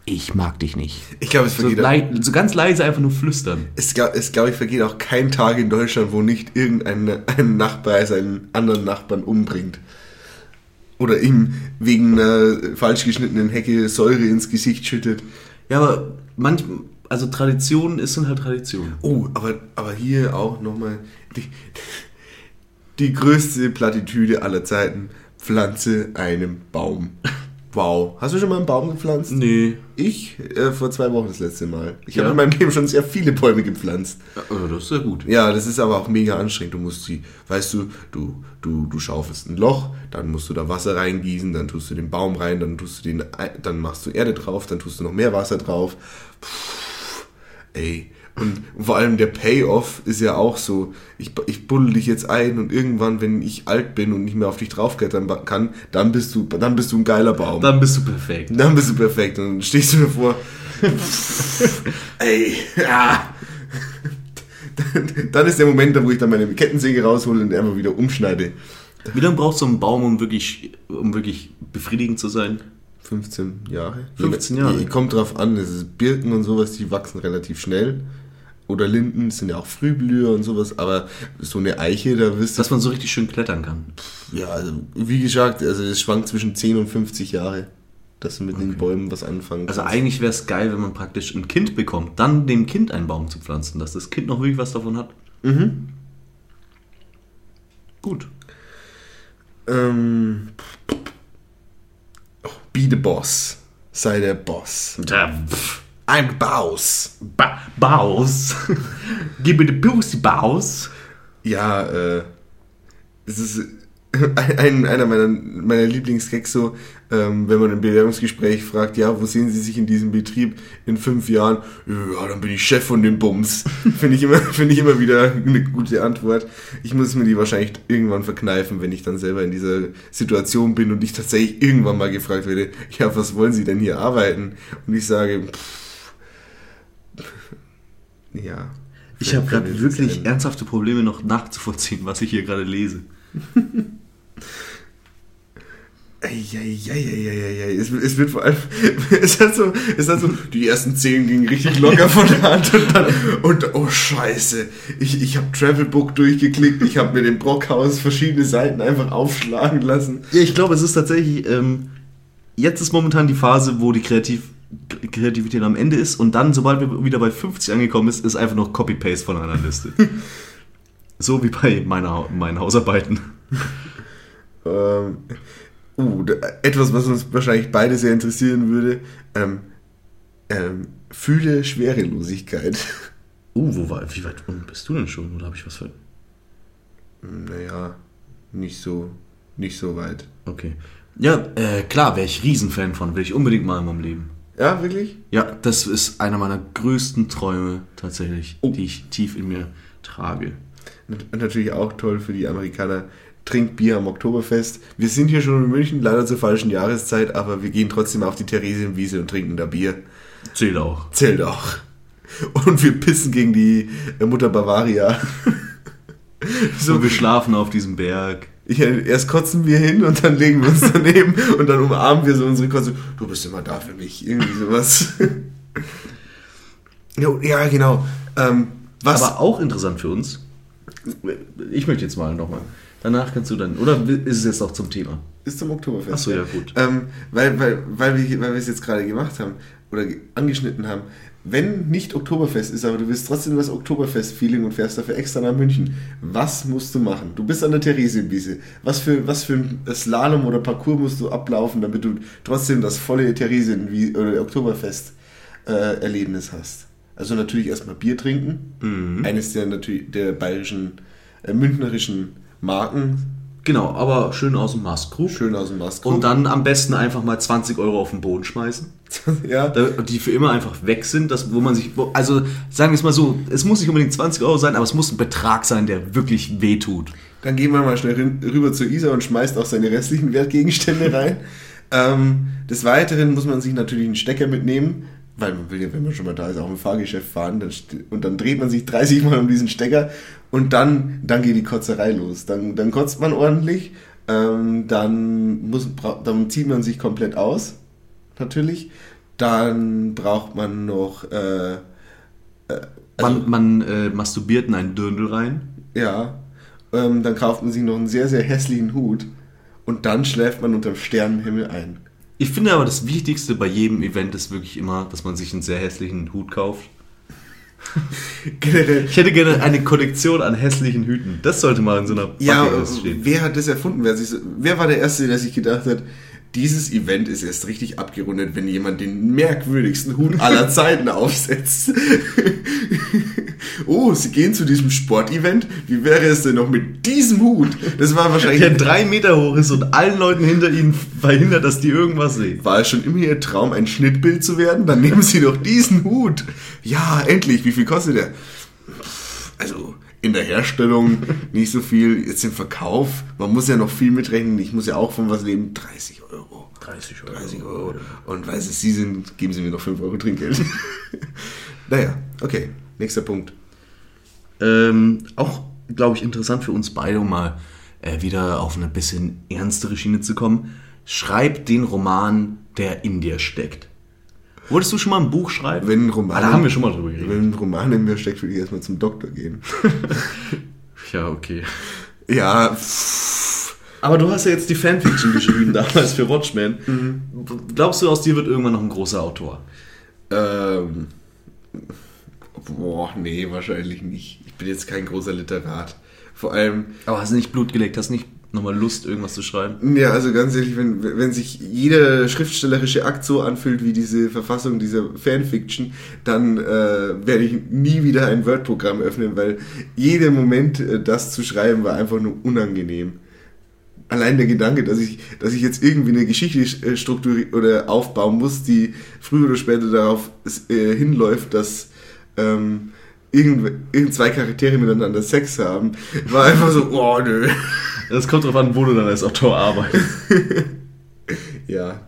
ich mag dich nicht. Ich glaube, es So, vergeht auch, lei- so ganz leise einfach nur flüstern. es, es glaube ich vergeht auch kein Tag in Deutschland, wo nicht irgendein ein Nachbar seinen anderen Nachbarn umbringt. Oder ihm wegen einer falsch geschnittenen Hecke Säure ins Gesicht schüttet. Ja, aber manch, also Traditionen ist sind halt Traditionen. Oh, aber, aber hier auch nochmal die, die größte Plattitüde aller Zeiten. Pflanze einen Baum. Wow. Hast du schon mal einen Baum gepflanzt? Nee. Ich äh, vor zwei Wochen das letzte Mal. Ich Ja? habe in meinem Leben schon sehr viele Bäume gepflanzt. Ja, das ist ja gut. Ja, das ist aber auch mega anstrengend. Du musst sie, weißt du, du, du, du schaufelst ein Loch, dann musst du da Wasser reingießen, dann tust du den Baum rein, dann tust du den, ein- dann machst du Erde drauf, dann tust du noch mehr Wasser drauf. Puh, ey. Und vor allem der Payoff ist ja auch so, ich, ich buddel dich jetzt ein und irgendwann, wenn ich alt bin und nicht mehr auf dich draufklettern kann, dann bist du, dann bist du ein geiler Baum. Dann bist du perfekt. Dann bist du perfekt. Und dann stehst du davor. Ey, ja. Dann, ist der Moment, wo ich dann meine Kettensäge raushole und einfach wieder umschneide. Wie lange braucht so ein Baum, um wirklich, um wirklich befriedigend zu sein? 15 Jahre. 15 Jahre. Kommt drauf an, es ist Birken und sowas, die wachsen relativ schnell. Oder Linden sind ja auch Frühblüher und sowas, aber so eine Eiche, da wirst du. Dass man so richtig schön klettern kann. Ja, also, wie gesagt, also es schwankt zwischen 10 und 50 Jahre, dass du mit den Bäumen was anfangen Also kannst. eigentlich wäre es geil, wenn man praktisch ein Kind bekommt, dann dem Kind einen Baum zu pflanzen, dass das Kind noch wirklich was davon hat. Mhm. Gut. Ähm, oh, be the boss. Sei der Boss. Der pff, I'm Boss. ba Baus. Gib mir die Pussy Baus. Ja, äh, es ist ein, einer meiner, meiner Lieblingsgags so, ähm, wenn man im Bewerbungsgespräch fragt, ja, wo sehen Sie sich in diesem Betrieb in fünf Jahren? Ja, dann bin ich Chef von dem Bums. Finde ich, immer, finde ich immer wieder eine gute Antwort. Ich muss mir die wahrscheinlich irgendwann verkneifen, wenn ich dann selber in dieser Situation bin und ich tatsächlich irgendwann mal gefragt werde, ja, was wollen Sie denn hier arbeiten? Und ich sage, pff, ja. Ich habe gerade wirklich denn? ernsthafte Probleme noch nachzuvollziehen, was ich hier gerade lese. Eieieiei, es, es wird vor allem, es hat so, es hat so, die ersten zehn gingen richtig locker von der Hand und dann, und oh scheiße, ich, ich habe Travelbook durchgeklickt, ich habe mir den Brockhaus verschiedene Seiten einfach aufschlagen lassen. Ja, ich glaube, es ist tatsächlich, ähm, jetzt ist momentan die Phase, wo die Kreativ Kreativität am Ende ist und dann, sobald wir wieder bei 50 angekommen ist, ist einfach noch Copy-Paste von einer Liste. so wie bei meiner, meinen Hausarbeiten. Ähm, uh, etwas, was uns wahrscheinlich beide sehr interessieren würde, ähm, ähm, fühle Schwerelosigkeit. Uh, wo war, wie weit unten bist du denn schon? Oder habe ich was ver... Naja, nicht so, nicht so weit. Okay. Ja, äh, klar, wäre ich Riesenfan von, will ich unbedingt mal in meinem Leben. Ja, wirklich? Ja, das ist einer meiner größten Träume tatsächlich, Oh. die ich tief in mir trage. Nat- Natürlich auch toll für die Amerikaner. Trinkt Bier am Oktoberfest. Wir sind hier schon in München, leider zur falschen Jahreszeit, aber wir gehen trotzdem auf die Theresienwiese und trinken da Bier. Zählt auch. Zählt auch. Und wir pissen gegen die äh, Mutter Bavaria. So, so, wir schlafen auf diesem Berg. Ich, erst kotzen wir hin und dann legen wir uns daneben und dann umarmen wir so unsere Kotze. Du bist immer da für mich. Irgendwie sowas. Ja, genau. Ähm, was? Aber auch interessant für uns. Ich möchte jetzt mal nochmal. Danach kannst du dann. Oder ist es jetzt auch zum Thema? Ist zum Oktoberfest. Ach so, ja, gut. Ähm, weil, weil, weil, wir, weil wir es jetzt gerade gemacht haben oder ge- angeschnitten haben. Wenn nicht Oktoberfest ist, aber du willst trotzdem das Oktoberfest-Feeling und fährst dafür extra nach München, was musst du machen? Du bist an der Theresienwiese. Was für, was für ein Slalom oder Parcours musst du ablaufen, damit du trotzdem das volle Theresienwiese oder Oktoberfest-Erlebnis hast? Also natürlich erstmal Bier trinken. Mhm. Eines der natürlich der bayerischen, äh, mündnerischen Marken. Genau, aber schön aus dem Mastkrug. Schön aus dem Mast. Und dann am besten einfach mal 20 Euro auf den Boden schmeißen. ja. Die für immer einfach weg sind, das, wo man sich. Wo, also sagen wir es mal so, es muss nicht unbedingt 20 Euro sein, aber es muss ein Betrag sein, der wirklich wehtut. Dann gehen wir mal schnell rüber zur Isa und schmeißt auch seine restlichen Wertgegenstände rein. ähm, des Weiteren muss man sich natürlich einen Stecker mitnehmen, weil man will ja, wenn man schon mal da ist, auch im Fahrgeschäft fahren dann und dann dreht man sich 30 Mal um diesen Stecker und dann, dann geht die Kotzerei los. Dann, dann kotzt man ordentlich, ähm, dann, muss, dann zieht man sich komplett aus, natürlich. Dann braucht man noch, äh, man man äh, masturbiert in einen Dirndl rein. ja, ähm, dann kauft man sich noch einen sehr, sehr hässlichen Hut und dann schläft man unterm Sternenhimmel ein. Ich finde aber das Wichtigste bei jedem Event ist wirklich immer, dass man sich einen sehr hässlichen Hut kauft. Generell, Ich hätte gerne eine Kollektion an hässlichen Hüten. Das sollte mal in so einer Ja, Bucketlist stehen. wer hat das erfunden? Wer, sich wer war der Erste, der sich gedacht hat, dieses Event ist erst richtig abgerundet, wenn jemand den merkwürdigsten Hut aller Zeiten aufsetzt. oh, Sie gehen zu diesem Sportevent? Wie wäre es denn noch mit diesem Hut? Das war wahrscheinlich... Der drei Meter hoch ist und allen Leuten hinter ihnen verhindert, dass die irgendwas sehen. War es schon immer Ihr Traum, ein Schnittbild zu werden? Dann nehmen Sie doch diesen Hut. Ja, endlich. Wie viel kostet der? Also in der Herstellung nicht so viel. Jetzt im Verkauf, man muss ja noch viel mitrechnen. Ich muss ja auch von was leben. 30 Euro. 30 30 Euro. Und weil es Sie sind, geben Sie mir noch 5 Euro Trinkgeld. naja, okay. Nächster Punkt. Ähm, auch, glaube ich, interessant für uns beide, um mal äh, wieder auf eine bisschen ernstere Schiene zu kommen. Schreib den Roman, der in dir steckt. Wolltest du schon mal ein Buch schreiben? Wenn ein Roman, Ah, da haben wir schon mal drüber geredet. Wenn ein Roman in mir steckt, würde ich erstmal zum Doktor gehen. Ja, okay. Ja, Aber du hast ja jetzt die Fanfiction geschrieben damals für Watchmen. Mhm. Glaubst du, aus dir wird irgendwann noch ein großer Autor? Ähm, boah, nee, wahrscheinlich nicht. Ich bin jetzt kein großer Literat. Vor allem, Aber hast du nicht Blut geleckt? Hast nicht nochmal Lust, irgendwas zu schreiben? ja, also ganz ehrlich, wenn, wenn sich jeder schriftstellerische Akt so anfühlt wie diese Verfassung dieser Fanfiction, dann äh, werde ich nie wieder ein Word-Programm öffnen, weil jeder Moment, äh, das zu schreiben, war einfach nur unangenehm. Allein der Gedanke, dass ich, dass ich jetzt irgendwie eine Geschichte äh, strukturieren oder aufbauen muss, die früher oder später darauf äh, hinläuft, dass ähm, irgend, irgend zwei Charaktere miteinander Sex haben, war einfach so, oh nö. Das kommt drauf an, wo du dann als Autor arbeitest. Ja,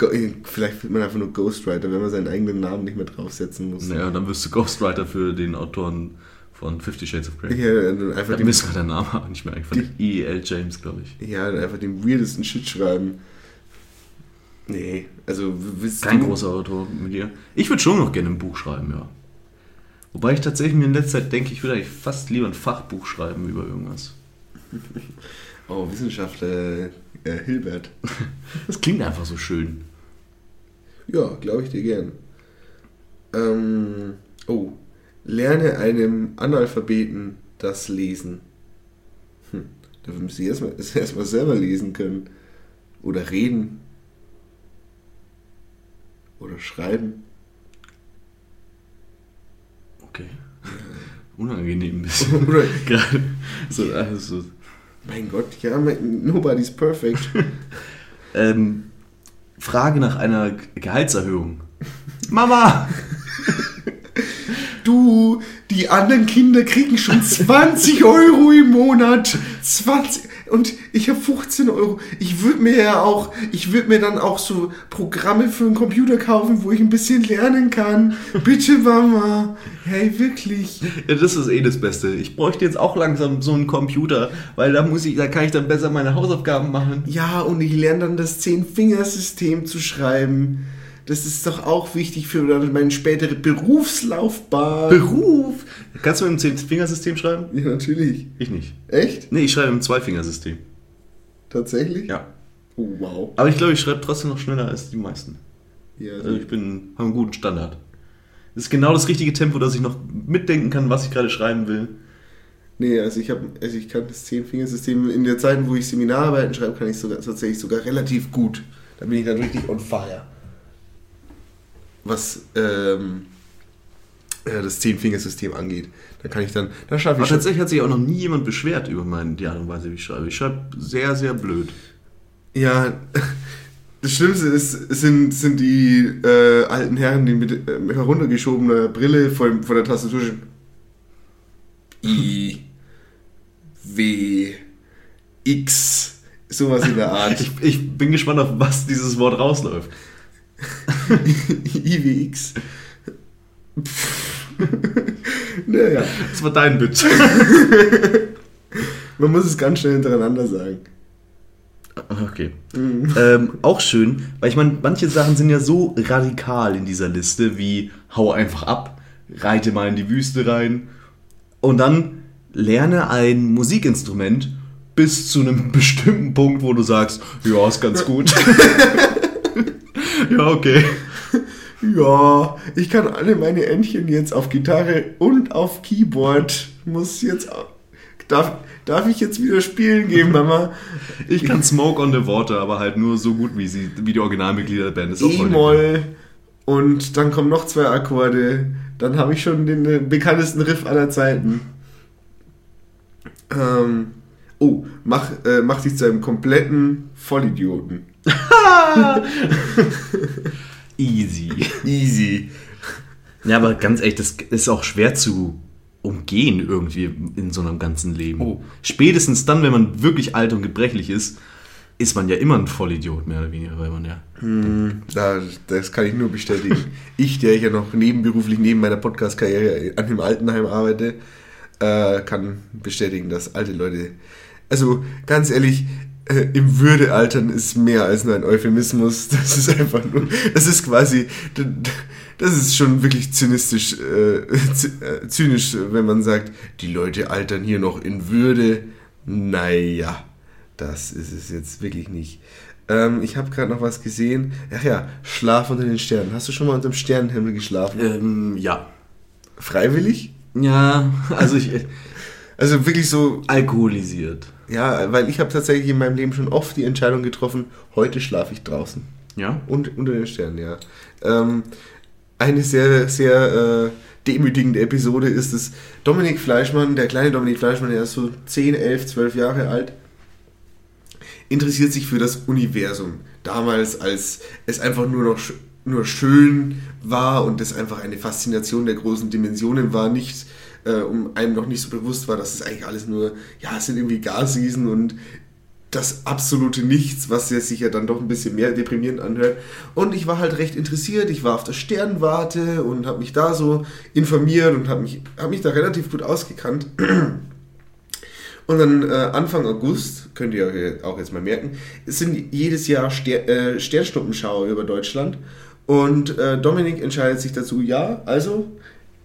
vielleicht wird man einfach nur Ghostwriter, wenn man seinen eigenen Namen nicht mehr draufsetzen muss. Naja, dann wirst du Ghostwriter für den Autoren von Fifty Shades of Grey. Ja, dann einfach Da den, ist mir der Name aber nicht mehr eingefallen. E.E.L. James, glaube ich. ja, dann einfach den weirdesten Shit schreiben. Nee, also willst Kein du, großer Autor mit dir. Ich würde schon noch gerne ein Buch schreiben, ja. Wobei ich tatsächlich mir in letzter Zeit denke, ich würde eigentlich fast lieber ein Fachbuch schreiben über irgendwas. Oh, Wissenschaftler äh, Hilbert. Das klingt einfach so schön. Ja, glaube ich dir gern. Ähm, oh, lerne einem Analphabeten das Lesen. Hm, dafür müsste ich erstmal erst mal selber lesen können. Oder reden. Oder schreiben. Okay. Unangenehm ein bisschen. Gerade so, also, mein Gott, ja, nobody's perfect. ähm, Frage nach einer Gehaltserhöhung. Mama! Du, die anderen Kinder kriegen schon 20 Euro im Monat. 20. Und ich habe 15 Euro. Ich würde mir ja auch, ich würde mir dann auch so Programme für einen Computer kaufen, wo ich ein bisschen lernen kann. Bitte, Mama. Hey, wirklich. Ja, das ist eh das Beste. Ich bräuchte jetzt auch langsam so einen Computer, weil da muss ich, da kann ich dann besser meine Hausaufgaben machen. Ja, und ich lerne dann das Zehn-Fingersystem zu schreiben. Das ist doch auch wichtig für meine spätere Berufslaufbahn. Beruf! Kannst du mit dem Zehn-Fingersystem schreiben? ja, natürlich. Ich nicht. Echt? Nee, ich schreibe im Zwei-Fingersystem. Tatsächlich? Ja. Oh, wow. Aber ich glaube, ich schreibe trotzdem noch schneller als die meisten. Ja, Also ich bin, habe einen guten Standard. Das ist genau das richtige Tempo, dass ich noch mitdenken kann, was ich gerade schreiben will. Nee, also ich habe, also ich kann das Zehn-Fingersystem in der Zeit, wo ich Seminararbeiten schreibe, kann ich sogar tatsächlich sogar relativ gut. Da bin ich dann richtig on fire. Was ähm, äh, das Zehn-Fingersystem angeht. Da kann ich dann, da schaffe Aber ich schon. tatsächlich hat sich auch noch nie jemand beschwert über meine, die Art und Weise, wie ich schreibe. Ich schreibe sehr, sehr blöd. Ja, das Schlimmste ist, sind, sind die äh, alten Herren, die mit äh, heruntergeschobener Brille vor, dem- vor der Tastatur. I, W, X, sowas in der Art. Ich, ich bin gespannt, auf was dieses Wort rausläuft. IWX. Naja, Das war dein Bit. man muss es ganz schnell hintereinander sagen. Okay. Ähm, auch schön, weil ich meine, manche Sachen sind ja so radikal in dieser Liste, wie hau einfach ab, reite mal in die Wüste rein und dann lerne ein Musikinstrument bis zu einem bestimmten Punkt, wo du sagst, ja, ist ganz gut. Ja, okay. Ja, ich kann alle meine Entchen jetzt auf Gitarre und auf Keyboard. Muss jetzt. Darf, darf ich jetzt wieder spielen gehen, Mama? Ich kann Smoke on the Water, aber halt nur so gut, wie, sie, wie die Originalmitglieder der Band ist. E-Moll und dann kommen noch zwei Akkorde. Dann habe ich schon den äh, bekanntesten Riff aller Zeiten. Ähm, oh, mach, äh, mach dich zu einem kompletten Vollidioten. Easy. Easy. Ja, aber ganz ehrlich, das ist auch schwer zu umgehen irgendwie in so einem ganzen Leben. Oh. Spätestens dann, wenn man wirklich alt und gebrechlich ist, ist man ja immer ein Vollidiot, mehr oder weniger, weil man ja. Da, das kann ich nur bestätigen. ich, der ich ja noch nebenberuflich neben meiner Podcast-Karriere an dem Altenheim arbeite, äh, kann bestätigen, dass alte Leute. Also ganz ehrlich, äh, im Würdealtern ist mehr als nur ein Euphemismus. Das ist einfach nur. Das ist quasi. Das ist schon wirklich zynistisch, äh, äh, zynisch, wenn man sagt, die Leute altern hier noch in Würde. Naja, das ist es jetzt wirklich nicht. Ähm, ich habe gerade noch was gesehen. Ach ja, Schlaf unter den Sternen. Hast du schon mal unter dem Sternenhimmel geschlafen? Ähm, ja. Freiwillig? Ja, also ich. Also wirklich so, alkoholisiert. Ja, weil ich habe tatsächlich in meinem Leben schon oft die Entscheidung getroffen, heute schlafe ich draußen. Ja? Und unter den Sternen, ja. Ähm, eine sehr, sehr äh, demütigende Episode ist es, Dominik Fleischmann, der kleine Dominik Fleischmann, der ist so 10, 11, 12 Jahre alt, interessiert sich für das Universum. Damals, als es einfach nur noch nur schön war und es einfach eine Faszination der großen Dimensionen war, nicht, äh, um einem noch nicht so bewusst war, dass es eigentlich alles nur, ja, es sind irgendwie Gasriesen und das absolute Nichts, was jetzt sich ja dann doch ein bisschen mehr deprimierend anhört. Und ich war halt recht interessiert. Ich war auf der Sternwarte und habe mich da so informiert und habe mich, hab mich da relativ gut ausgekannt. Und dann äh, Anfang August, könnt ihr auch jetzt mal merken, es sind jedes Jahr Ster äh, Sternschnuppenschauer über Deutschland. Und äh, Dominik entscheidet sich dazu, ja, also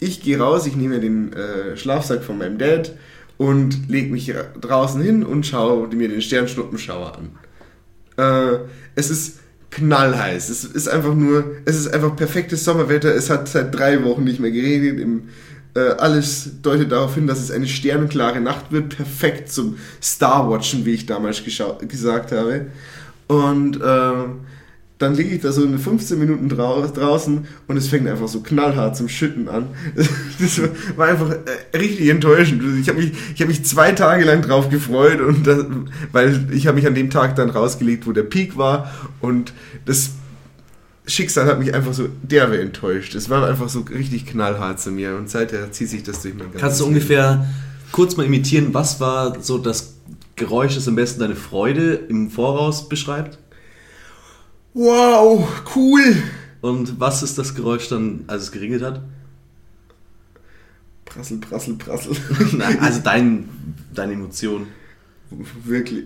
ich gehe raus, ich nehme den äh, Schlafsack von meinem Dad und lege mich ra- draußen hin und schaue mir den Sternschnuppenschauer an. Äh, es ist knallheiß. Es ist einfach nur, es ist einfach perfektes Sommerwetter. Es hat seit drei Wochen nicht mehr geregnet. Im, äh, alles deutet darauf hin, dass es eine sternklare Nacht wird. Perfekt zum Starwatchen, wie ich damals gesagt habe. Und ähm, dann liege ich da so in 15 Minuten drau draußen und es fängt einfach so knallhart zum Schütten an. Das war einfach äh, richtig enttäuschend. Ich habe mich, ich hab mich zwei Tage lang drauf gefreut, und das, weil ich habe mich an dem Tag dann rausgelegt, wo der Peak war und das Schicksal hat mich einfach so derbe enttäuscht. Es war einfach so richtig knallhart zu mir und seither zieht sich das durch mein ganzes Kannst du ungefähr kurz mal imitieren, was war so das Geräusch, das am besten deine Freude im Voraus beschreibt? Wow, cool! Und was ist das Geräusch dann, als es geregnet hat? Prassel, prassel, prassel. Also dein, deine Emotion. Wirklich.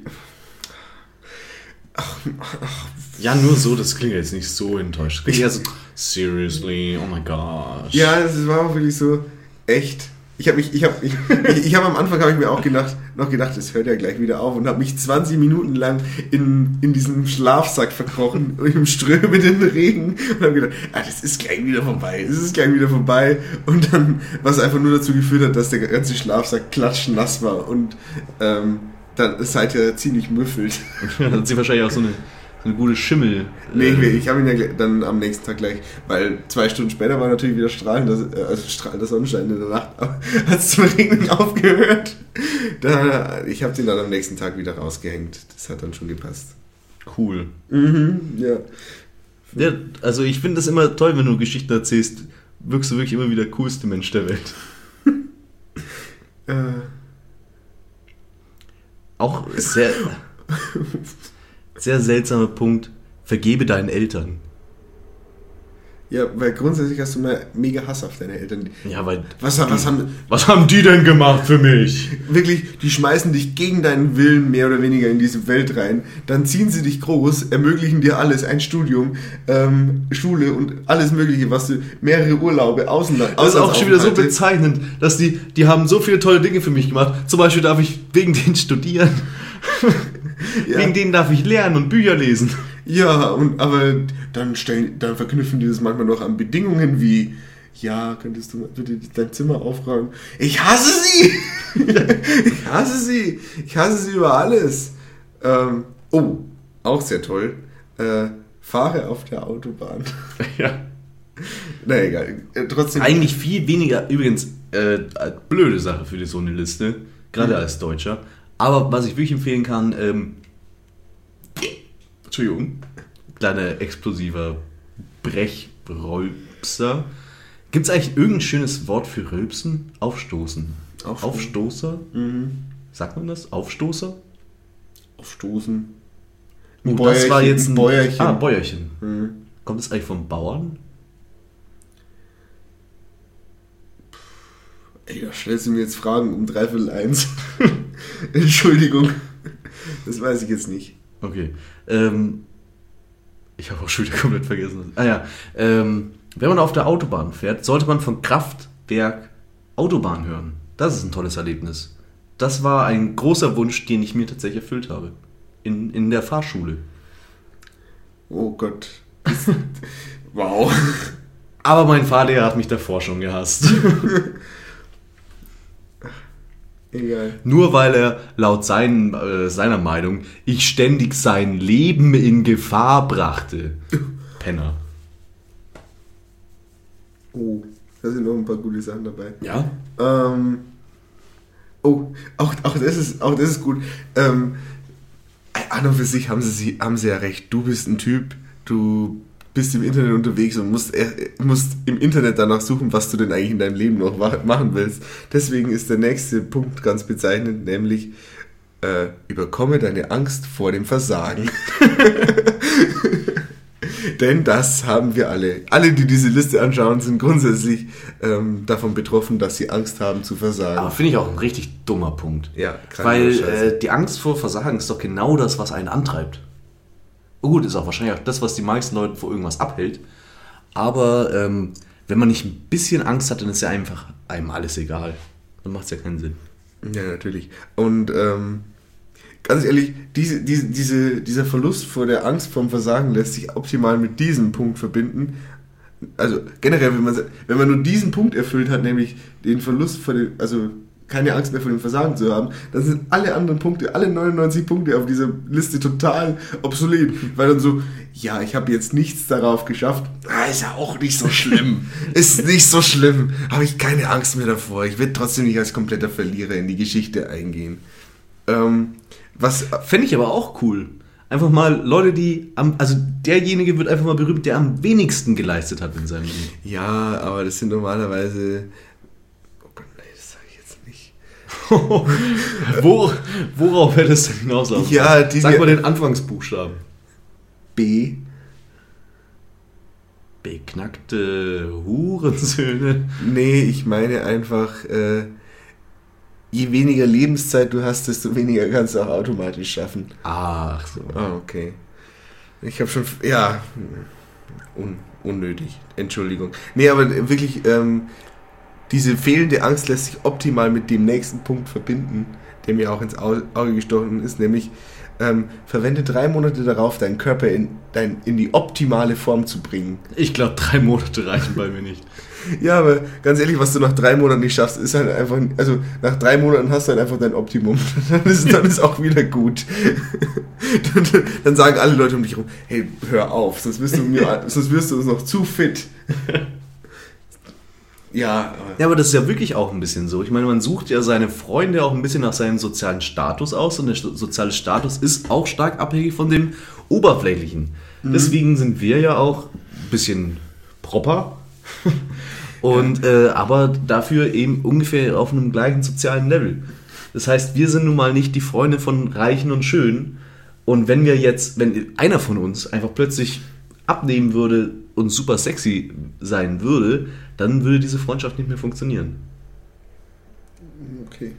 Ja, nur so, das klingt jetzt nicht so enttäuscht. Klingt eher so, seriously, oh my gosh. Ja, es war auch wirklich so echt. Ich habe mich, ich habe, ich, ich, habe am Anfang habe ich mir auch gedacht, noch gedacht, es hört ja gleich wieder auf und habe mich 20 Minuten lang in, in diesem Schlafsack verkrochen im strömenden Regen und habe gedacht, ah, das ist gleich wieder vorbei, es ist gleich wieder vorbei und dann, was einfach nur dazu geführt hat, dass der ganze Schlafsack klatschnass war und ähm, dann ist seither ziemlich müffelt. Dann hat sie wahrscheinlich auch so eine, so eine gute Schimmel. Nee, äh, ich, habe ihn ja dann am nächsten Tag gleich, weil zwei Stunden später war natürlich wieder strahlender, äh, also strahlender Sonnenschein in der Nacht, aber hat es zu regnen aufgehört. Da, ich habe den dann am nächsten Tag wieder rausgehängt. Das hat dann schon gepasst. Cool. Mhm, ja. Ja, also ich finde das immer toll, wenn du Geschichten erzählst. Wirkst du wirklich immer wie der coolste Mensch der Welt. Äh, Auch sehr, sehr seltsamer Punkt. Vergebe deinen Eltern. Ja, weil grundsätzlich hast du mal mega Hass auf deine Eltern. Ja, weil. Was, was, haben, Was haben die denn gemacht für mich? wirklich, die schmeißen dich gegen deinen Willen mehr oder weniger in diese Welt rein. Dann ziehen sie dich groß, ermöglichen dir alles, ein Studium, ähm, Schule und alles Mögliche, was du, mehrere Urlaube, Außenland. Das ist auch schon wieder so bezeichnend, dass die, die haben so viele tolle Dinge für mich gemacht. Zum Beispiel darf ich wegen denen studieren. Ja. Wegen denen darf ich lernen und Bücher lesen. Ja, und, aber dann, stellen, dann verknüpfen die das manchmal noch an Bedingungen wie, ja, könntest du bitte dein Zimmer aufräumen? Ich hasse sie! ich hasse sie! Ich hasse sie über alles. Ähm, oh, auch sehr toll. Äh, fahre auf der Autobahn. Ja. Na egal. Äh, trotzdem. Eigentlich viel weniger, übrigens, äh, blöde Sache für die so eine Liste, gerade Mhm. als Deutscher. Aber was ich wirklich empfehlen kann, ähm, Entschuldigung, kleiner explosiver Brechrolpser. Gibt es eigentlich irgendein schönes Wort für Rülpsen? Aufstoßen. Aufstoßen. Aufstoßer? Mhm. Sagt man das? Aufstoßer? Aufstoßen. Oh, das war jetzt ein Bäuerchen. Ah, Bäuerchen. Mhm. Kommt das eigentlich vom Bauern? Ey, da stellst du mir jetzt Fragen um dreiviertel eins. Entschuldigung. Das weiß ich jetzt nicht. Okay. Ähm, ich habe auch schon wieder komplett vergessen. Ah ja. Ähm, wenn man auf der Autobahn fährt, sollte man von Kraftwerk Autobahn hören. Das ist ein tolles Erlebnis. Das war ein großer Wunsch, den ich mir tatsächlich erfüllt habe. In, in der Fahrschule. Oh Gott. Wow. Aber mein Fahrlehrer hat mich davor schon gehasst. Egal. Nur weil er laut sein, äh, seiner Meinung ich ständig sein Leben in Gefahr brachte. Penner. Oh, da sind noch ein paar gute Sachen dabei. Ja? Ähm, oh, auch, auch, das ist, auch das ist gut. Ähm, an und für sich haben sie, haben sie ja recht. Du bist ein Typ, du bist im Internet unterwegs und musst, äh, musst im Internet danach suchen, was du denn eigentlich in deinem Leben noch machen willst. Deswegen ist der nächste Punkt ganz bezeichnend, nämlich äh, überkomme deine Angst vor dem Versagen. Denn das haben wir alle. Alle, die diese Liste anschauen, sind grundsätzlich ähm, davon betroffen, dass sie Angst haben zu versagen. Aber finde ich auch ein richtig dummer Punkt. Ja, Weil äh, die Angst vor Versagen ist doch genau das, was einen antreibt. Gut, ist auch wahrscheinlich auch das, was die meisten Leute vor irgendwas abhält. Aber ähm, wenn man nicht ein bisschen Angst hat, dann ist ja einfach einem alles egal. Dann macht es ja keinen Sinn. Ja, natürlich. Und ähm, ganz ehrlich, diese, diese, diese, dieser Verlust vor der Angst vom Versagen lässt sich optimal mit diesem Punkt verbinden. Also generell, wenn man, wenn man nur diesen Punkt erfüllt hat, nämlich den Verlust vor dem, also keine Angst mehr vor dem Versagen zu haben, dann sind alle anderen Punkte, alle 99 Punkte auf dieser Liste total obsolet. Weil dann so, ja, ich habe jetzt nichts darauf geschafft. Ah, ist ja auch nicht so schlimm. ist nicht so schlimm. Habe ich keine Angst mehr davor. Ich werde trotzdem nicht als kompletter Verlierer in die Geschichte eingehen. Ähm, was, Fände ich aber auch cool. Einfach mal Leute, die am, also derjenige wird einfach mal berühmt, der am wenigsten geleistet hat in seinem Leben. ja, aber das sind normalerweise, oh Gott, nee, das sage ich jetzt nicht. Wo, worauf hätte es denn hinauslaufen? Ja, die- Sag mal den Anfangsbuchstaben. B. Beknackte Hurensöhne. Nee, ich meine einfach, äh, je weniger Lebenszeit du hast, desto weniger kannst du auch automatisch schaffen. Ach so. Ah, okay. Ich habe schon, ja, un, unnötig, Entschuldigung. Nee, aber wirklich, ähm, diese fehlende Angst lässt sich optimal mit dem nächsten Punkt verbinden, der mir auch ins Au- Auge gestochen ist, nämlich ähm, verwende drei Monate darauf, deinen Körper in, dein, in die optimale Form zu bringen. Ich glaube, drei Monate reichen bei mir nicht. Ja, aber ganz ehrlich, was du nach drei Monaten nicht schaffst, ist halt einfach, also nach drei Monaten hast du halt einfach dein Optimum. Dann ist, dann ist auch wieder gut. Dann, dann sagen alle Leute um dich herum, hey, hör auf, sonst wirst du, mir, sonst wirst du uns noch zu fit. Ja, aber Ja, aber das ist ja wirklich auch ein bisschen so. Ich meine, man sucht ja seine Freunde auch ein bisschen nach seinem sozialen Status aus und der soziale Status ist auch stark abhängig von dem Oberflächlichen. Deswegen sind wir ja auch ein bisschen proper. und äh, aber dafür eben ungefähr auf einem gleichen sozialen Level. Das heißt, wir sind nun mal nicht die Freunde von Reichen und Schönen. Und wenn wir jetzt, wenn einer von uns einfach plötzlich abnehmen würde und super sexy sein würde, dann würde diese Freundschaft nicht mehr funktionieren. Okay.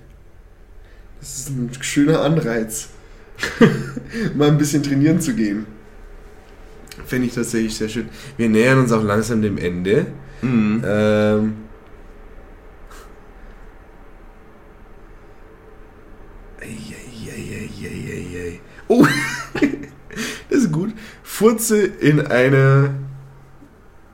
Das ist ein schöner Anreiz, mal ein bisschen trainieren zu gehen. Fände ich tatsächlich sehr schön. Wir nähern uns auch langsam dem Ende. Mhm. Ähm. Oh, das ist gut. Furze in einer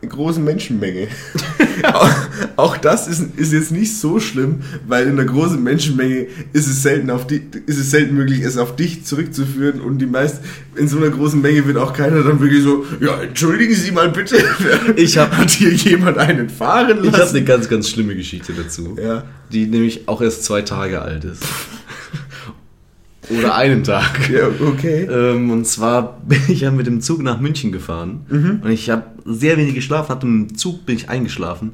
großen Menschenmenge. auch, auch das ist, ist jetzt nicht so schlimm, weil in einer großen Menschenmenge ist es selten auf die, ist es selten möglich, es auf dich zurückzuführen und die meist in so einer großen Menge wird auch keiner dann wirklich so, ja, entschuldigen Sie mal bitte, Ich hab- hat hier jemand einen fahren Ich habe lassen? eine ganz, ganz schlimme Geschichte dazu, Ja. die nämlich auch erst zwei Tage alt ist. Oder einen Tag. Ja, okay. Ähm, und zwar bin ich ja mit dem Zug nach München gefahren. Und ich habe sehr wenig geschlafen, hatte im Zug bin ich eingeschlafen.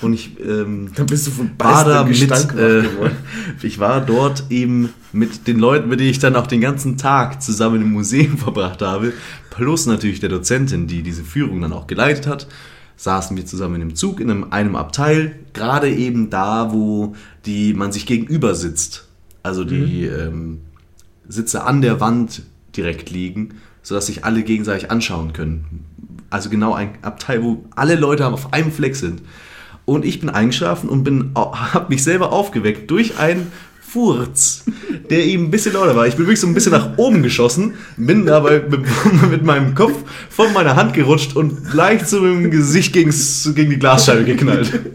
Und ich ähm, Dann bist du von war da mit, äh, ich war dort eben mit den Leuten, mit denen ich dann auch den ganzen Tag zusammen im Museum verbracht habe, plus natürlich der Dozentin, die diese Führung dann auch geleitet hat, saßen wir zusammen im Zug in einem, einem Abteil, gerade eben da, wo die man sich gegenüber sitzt, also die ähm, Sitze an der Wand direkt liegen, sodass sich alle gegenseitig anschauen können. Also genau ein Abteil, wo alle Leute auf einem Fleck sind. Und ich bin eingeschlafen und bin, habe mich selber aufgeweckt durch einen Furz, der eben ein bisschen lauter war. Ich bin wirklich so ein bisschen nach oben geschossen, bin dabei mit, meinem Kopf von meiner Hand gerutscht und leicht mit dem Gesicht gegen die Glasscheibe geknallt.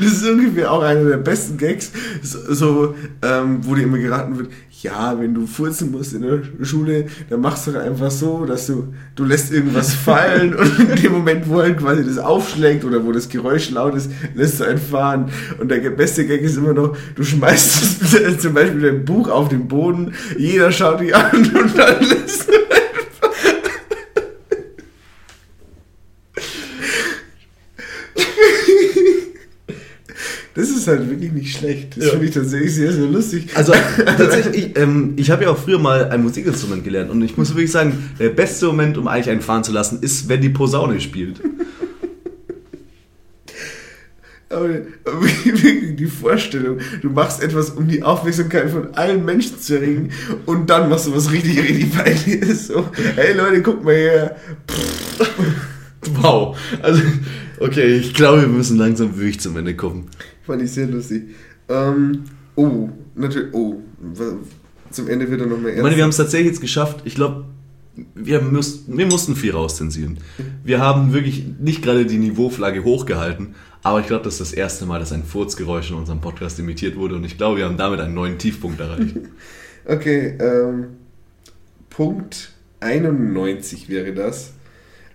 Das ist ungefähr auch einer der besten Gags, so ähm, wo dir immer geraten wird, ja, wenn du furzen musst in der Schule, dann machst du einfach so, dass du, du lässt irgendwas fallen und in dem Moment, wo halt quasi das aufschlägt oder wo das Geräusch laut ist, lässt du einen fahren. Und der beste Gag ist immer noch, du schmeißt zum Beispiel dein Buch auf den Boden, jeder schaut dich an und dann lässt du Das ist halt wirklich nicht schlecht. Das Ja. finde ich tatsächlich sehr, sehr lustig. Also tatsächlich, ich, ähm, ich habe ja auch früher mal ein Musikinstrument gelernt und ich muss wirklich sagen, der beste Moment, um eigentlich einen fahren zu lassen, ist, wenn die Posaune spielt. Aber, die Vorstellung, du machst etwas, um die Aufmerksamkeit von allen Menschen zu erregen und dann machst du was richtig, richtig peinliches. So, hey Leute, guck mal her. Wow. Also, okay, ich glaube, wir müssen langsam wirklich zum Ende kommen. Fand ich sehr lustig. Ähm, oh, natürlich, oh, zum Ende wird er noch mehr Ich meine, wir haben es tatsächlich jetzt geschafft. Ich glaube, wir, wir mussten viel rauszensieren. Wir haben wirklich nicht gerade die Niveauflagge hochgehalten, aber ich glaube, das ist das erste Mal, dass ein Furzgeräusch in unserem Podcast imitiert wurde und ich glaube, wir haben damit einen neuen Tiefpunkt erreicht. Okay, ähm, Punkt 91 wäre das,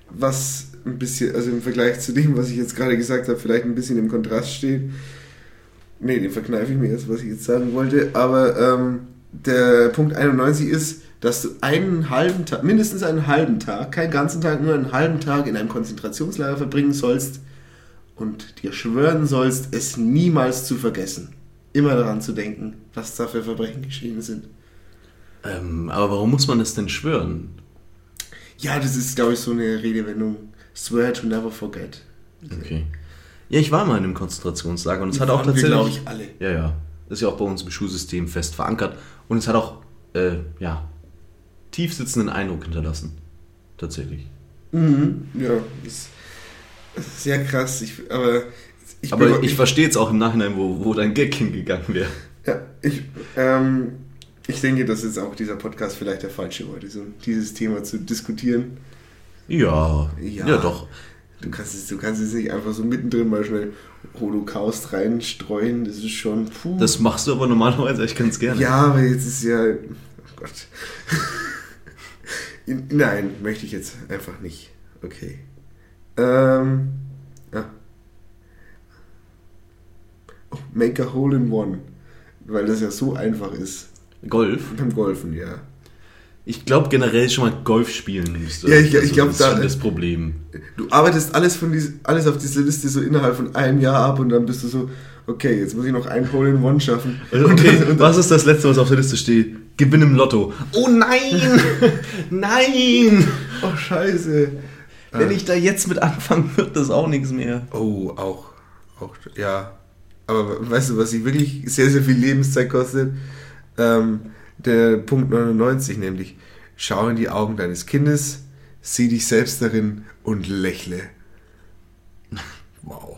was ein bisschen, also im Vergleich zu dem, was ich jetzt gerade gesagt habe, vielleicht ein bisschen im Kontrast steht. Nee, den verkneife ich mir jetzt, was ich jetzt sagen wollte, aber ähm, der Punkt 91 ist, dass du einen halben Tag, mindestens einen halben Tag, keinen ganzen Tag, nur einen halben Tag in einem Konzentrationslager verbringen sollst und dir schwören sollst, es niemals zu vergessen. Immer daran zu denken, was da für Verbrechen geschehen sind. ähm, aber warum muss man das denn schwören? Ja, das ist, glaube ich, so eine Redewendung. Swear to never forget. Okay. Ja, ich war mal in einem Konzentrationslager und es hat auch tatsächlich. glaube ich, alle. Ja, ja. Das ist ja auch bei uns im Schulsystem fest verankert. Und es hat auch, äh, ja, tief sitzenden Eindruck hinterlassen. Tatsächlich. Mhm. Ja, das ist sehr krass. Ich, aber ich, Aber bin- ich verstehe jetzt auch im Nachhinein, wo, wo dein Gag hingegangen wäre. Ja, ich, ähm, ich denke, dass jetzt auch dieser Podcast vielleicht der falsche war, so, dieses Thema zu diskutieren. Ja, Ja. ja, doch. Du kannst es, du kannst es nicht einfach so mittendrin mal schnell Holocaust reinstreuen. Das ist schon puh. Das machst du aber normalerweise echt ganz gerne. Ja, aber jetzt ist ja. Oh Gott. In- Nein, möchte ich jetzt einfach nicht. Okay. Ähm. Ja. Oh, make a hole in one. Weil das ja so einfach ist. Golf? Beim Golfen, ja. Ich glaube generell schon mal Golf spielen müsste. Ja, ich- ich glaub, das ist schon da- das Problem. Du arbeitest alles, von dies, alles auf dieser Liste so innerhalb von einem Jahr ab und dann bist du so, okay, jetzt muss ich noch ein Hole in One schaffen. Und Okay, dann- was ist das letzte, was auf der Liste steht? Gewinn im Lotto. Oh nein! nein! Oh, scheiße. Wenn Äh. ich da jetzt mit anfange, wird das auch nichts mehr. Oh, auch. auch ja. Aber weißt du, was sich wirklich sehr, sehr viel Lebenszeit kostet? Ähm, der Punkt 99, nämlich schau in die Augen deines Kindes, sieh dich selbst darin und lächle. Wow.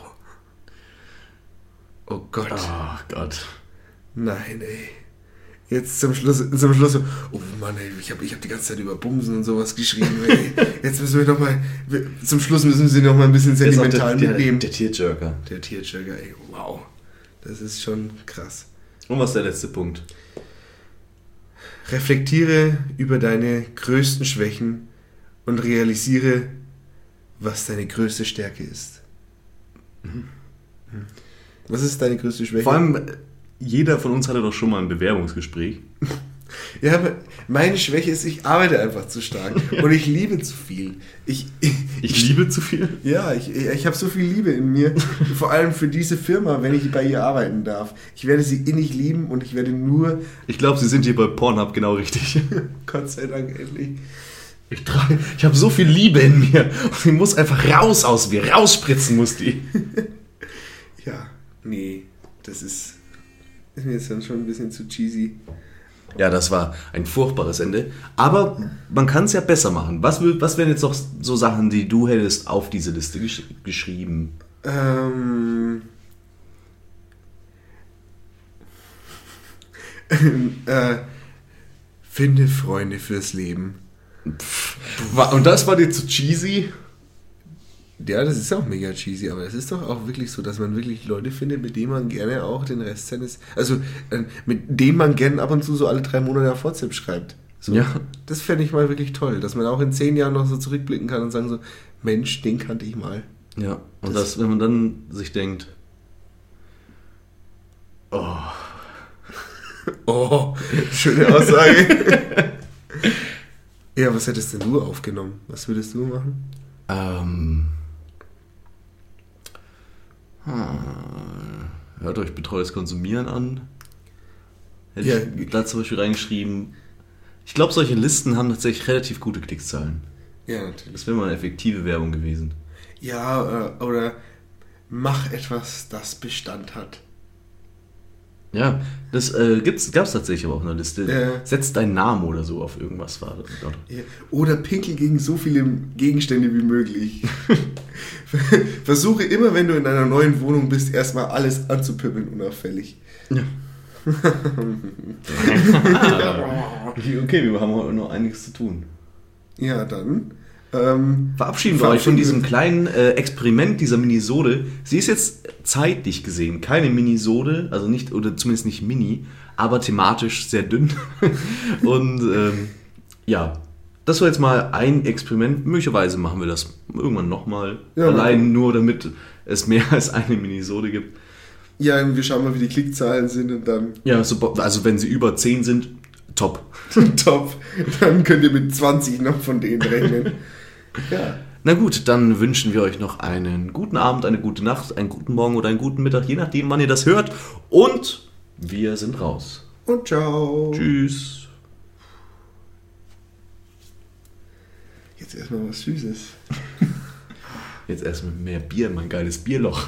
Oh Gott. Oh Gott. Nein, ey. Jetzt zum Schluss, zum Schluss, so, oh Mann, ey, ich habe ich hab die ganze Zeit über Bumsen und sowas geschrieben, ey. Jetzt müssen wir noch mal, wir, zum Schluss müssen wir sie noch mal ein bisschen Der sentimental der, der, mitnehmen. der Tearjerker. Der Tearjerker, ey, wow. Das ist schon krass. Und was ist der letzte Punkt? Reflektiere über deine größten Schwächen und realisiere, was deine größte Stärke ist. Was ist deine größte Schwäche? Vor allem, äh, jeder von uns hatte doch schon mal ein Bewerbungsgespräch. Ja, meine Schwäche ist, ich arbeite einfach zu stark und ich liebe zu viel. Ich, Ich liebe zu viel. ja, ich, ich habe so viel Liebe in mir, vor allem für diese Firma, wenn ich bei ihr arbeiten darf. Ich werde sie innig lieben und ich werde nur, Ich glaube, Sie sind hier bei Pornhub genau richtig. Gott sei Dank endlich, Ich, trage- ich habe so viel Liebe in mir und sie muss einfach raus aus mir, rausspritzen muss die. ja, nee, das ist, ist mir jetzt dann schon ein bisschen zu cheesy. Ja, das war ein furchtbares Ende. Aber man kann es ja besser machen. Was, was wären jetzt noch so Sachen, die du hättest auf diese Liste gesch geschrieben? Ähm, äh, finde Freunde fürs Leben. Wa- Und das war dir zu cheesy? Ja, das ist auch mega cheesy, aber es ist doch auch wirklich so, dass man wirklich Leute findet, mit denen man gerne auch den Rest seines, also äh, mit denen man gerne ab und zu so alle drei Monate auf WhatsApp schreibt. So, Ja. Das fände ich mal wirklich toll, dass man auch in zehn Jahren noch so zurückblicken kann und sagen so, Mensch, den kannte ich mal. Ja. Und Das- das, wenn man dann sich denkt, oh, Oh, schöne Aussage. ja, was hättest denn du aufgenommen? Was würdest du machen? ähm, hm, hört euch betreues Konsumieren an. Hätte Ja. ich da zum Beispiel reingeschrieben. Ich glaube, solche Listen haben tatsächlich relativ gute Klickzahlen. Ja, natürlich. Das wäre mal eine effektive Werbung gewesen. Ja, äh, oder mach etwas, das Bestand hat. Ja, das äh, gab es tatsächlich aber auch in der Liste. Ja. Setz deinen Namen oder so auf irgendwas war. Ja. Oder pinkel gegen so viele Gegenstände wie möglich. Versuche immer, wenn du in einer neuen Wohnung bist, erstmal alles anzupippeln, unauffällig. Ja. okay, wir haben heute noch einiges zu tun. Ja, dann. Ähm, Verabschieden wir euch von diesem kleinen äh, Experiment dieser Minisode. Sie ist jetzt zeitlich gesehen keine Minisode, also nicht, oder zumindest nicht mini, aber thematisch sehr dünn. Und ähm, ja, das war jetzt mal ein Experiment. Möglicherweise machen wir das irgendwann nochmal. Ja, Allein nur, damit es mehr als eine Minisode gibt. Ja, wir schauen mal, wie die Klickzahlen sind und dann Ja, so, also wenn sie über 10 sind, top. top. Dann könnt ihr mit 20 noch von denen rechnen. ja. Na gut, dann wünschen wir euch noch einen guten Abend, eine gute Nacht, einen guten Morgen oder einen guten Mittag, je nachdem, wann ihr das hört. Und wir sind raus. Und ciao. Tschüss. Jetzt erstmal was Süßes. Jetzt erstmal mehr Bier, mein geiles Bierloch.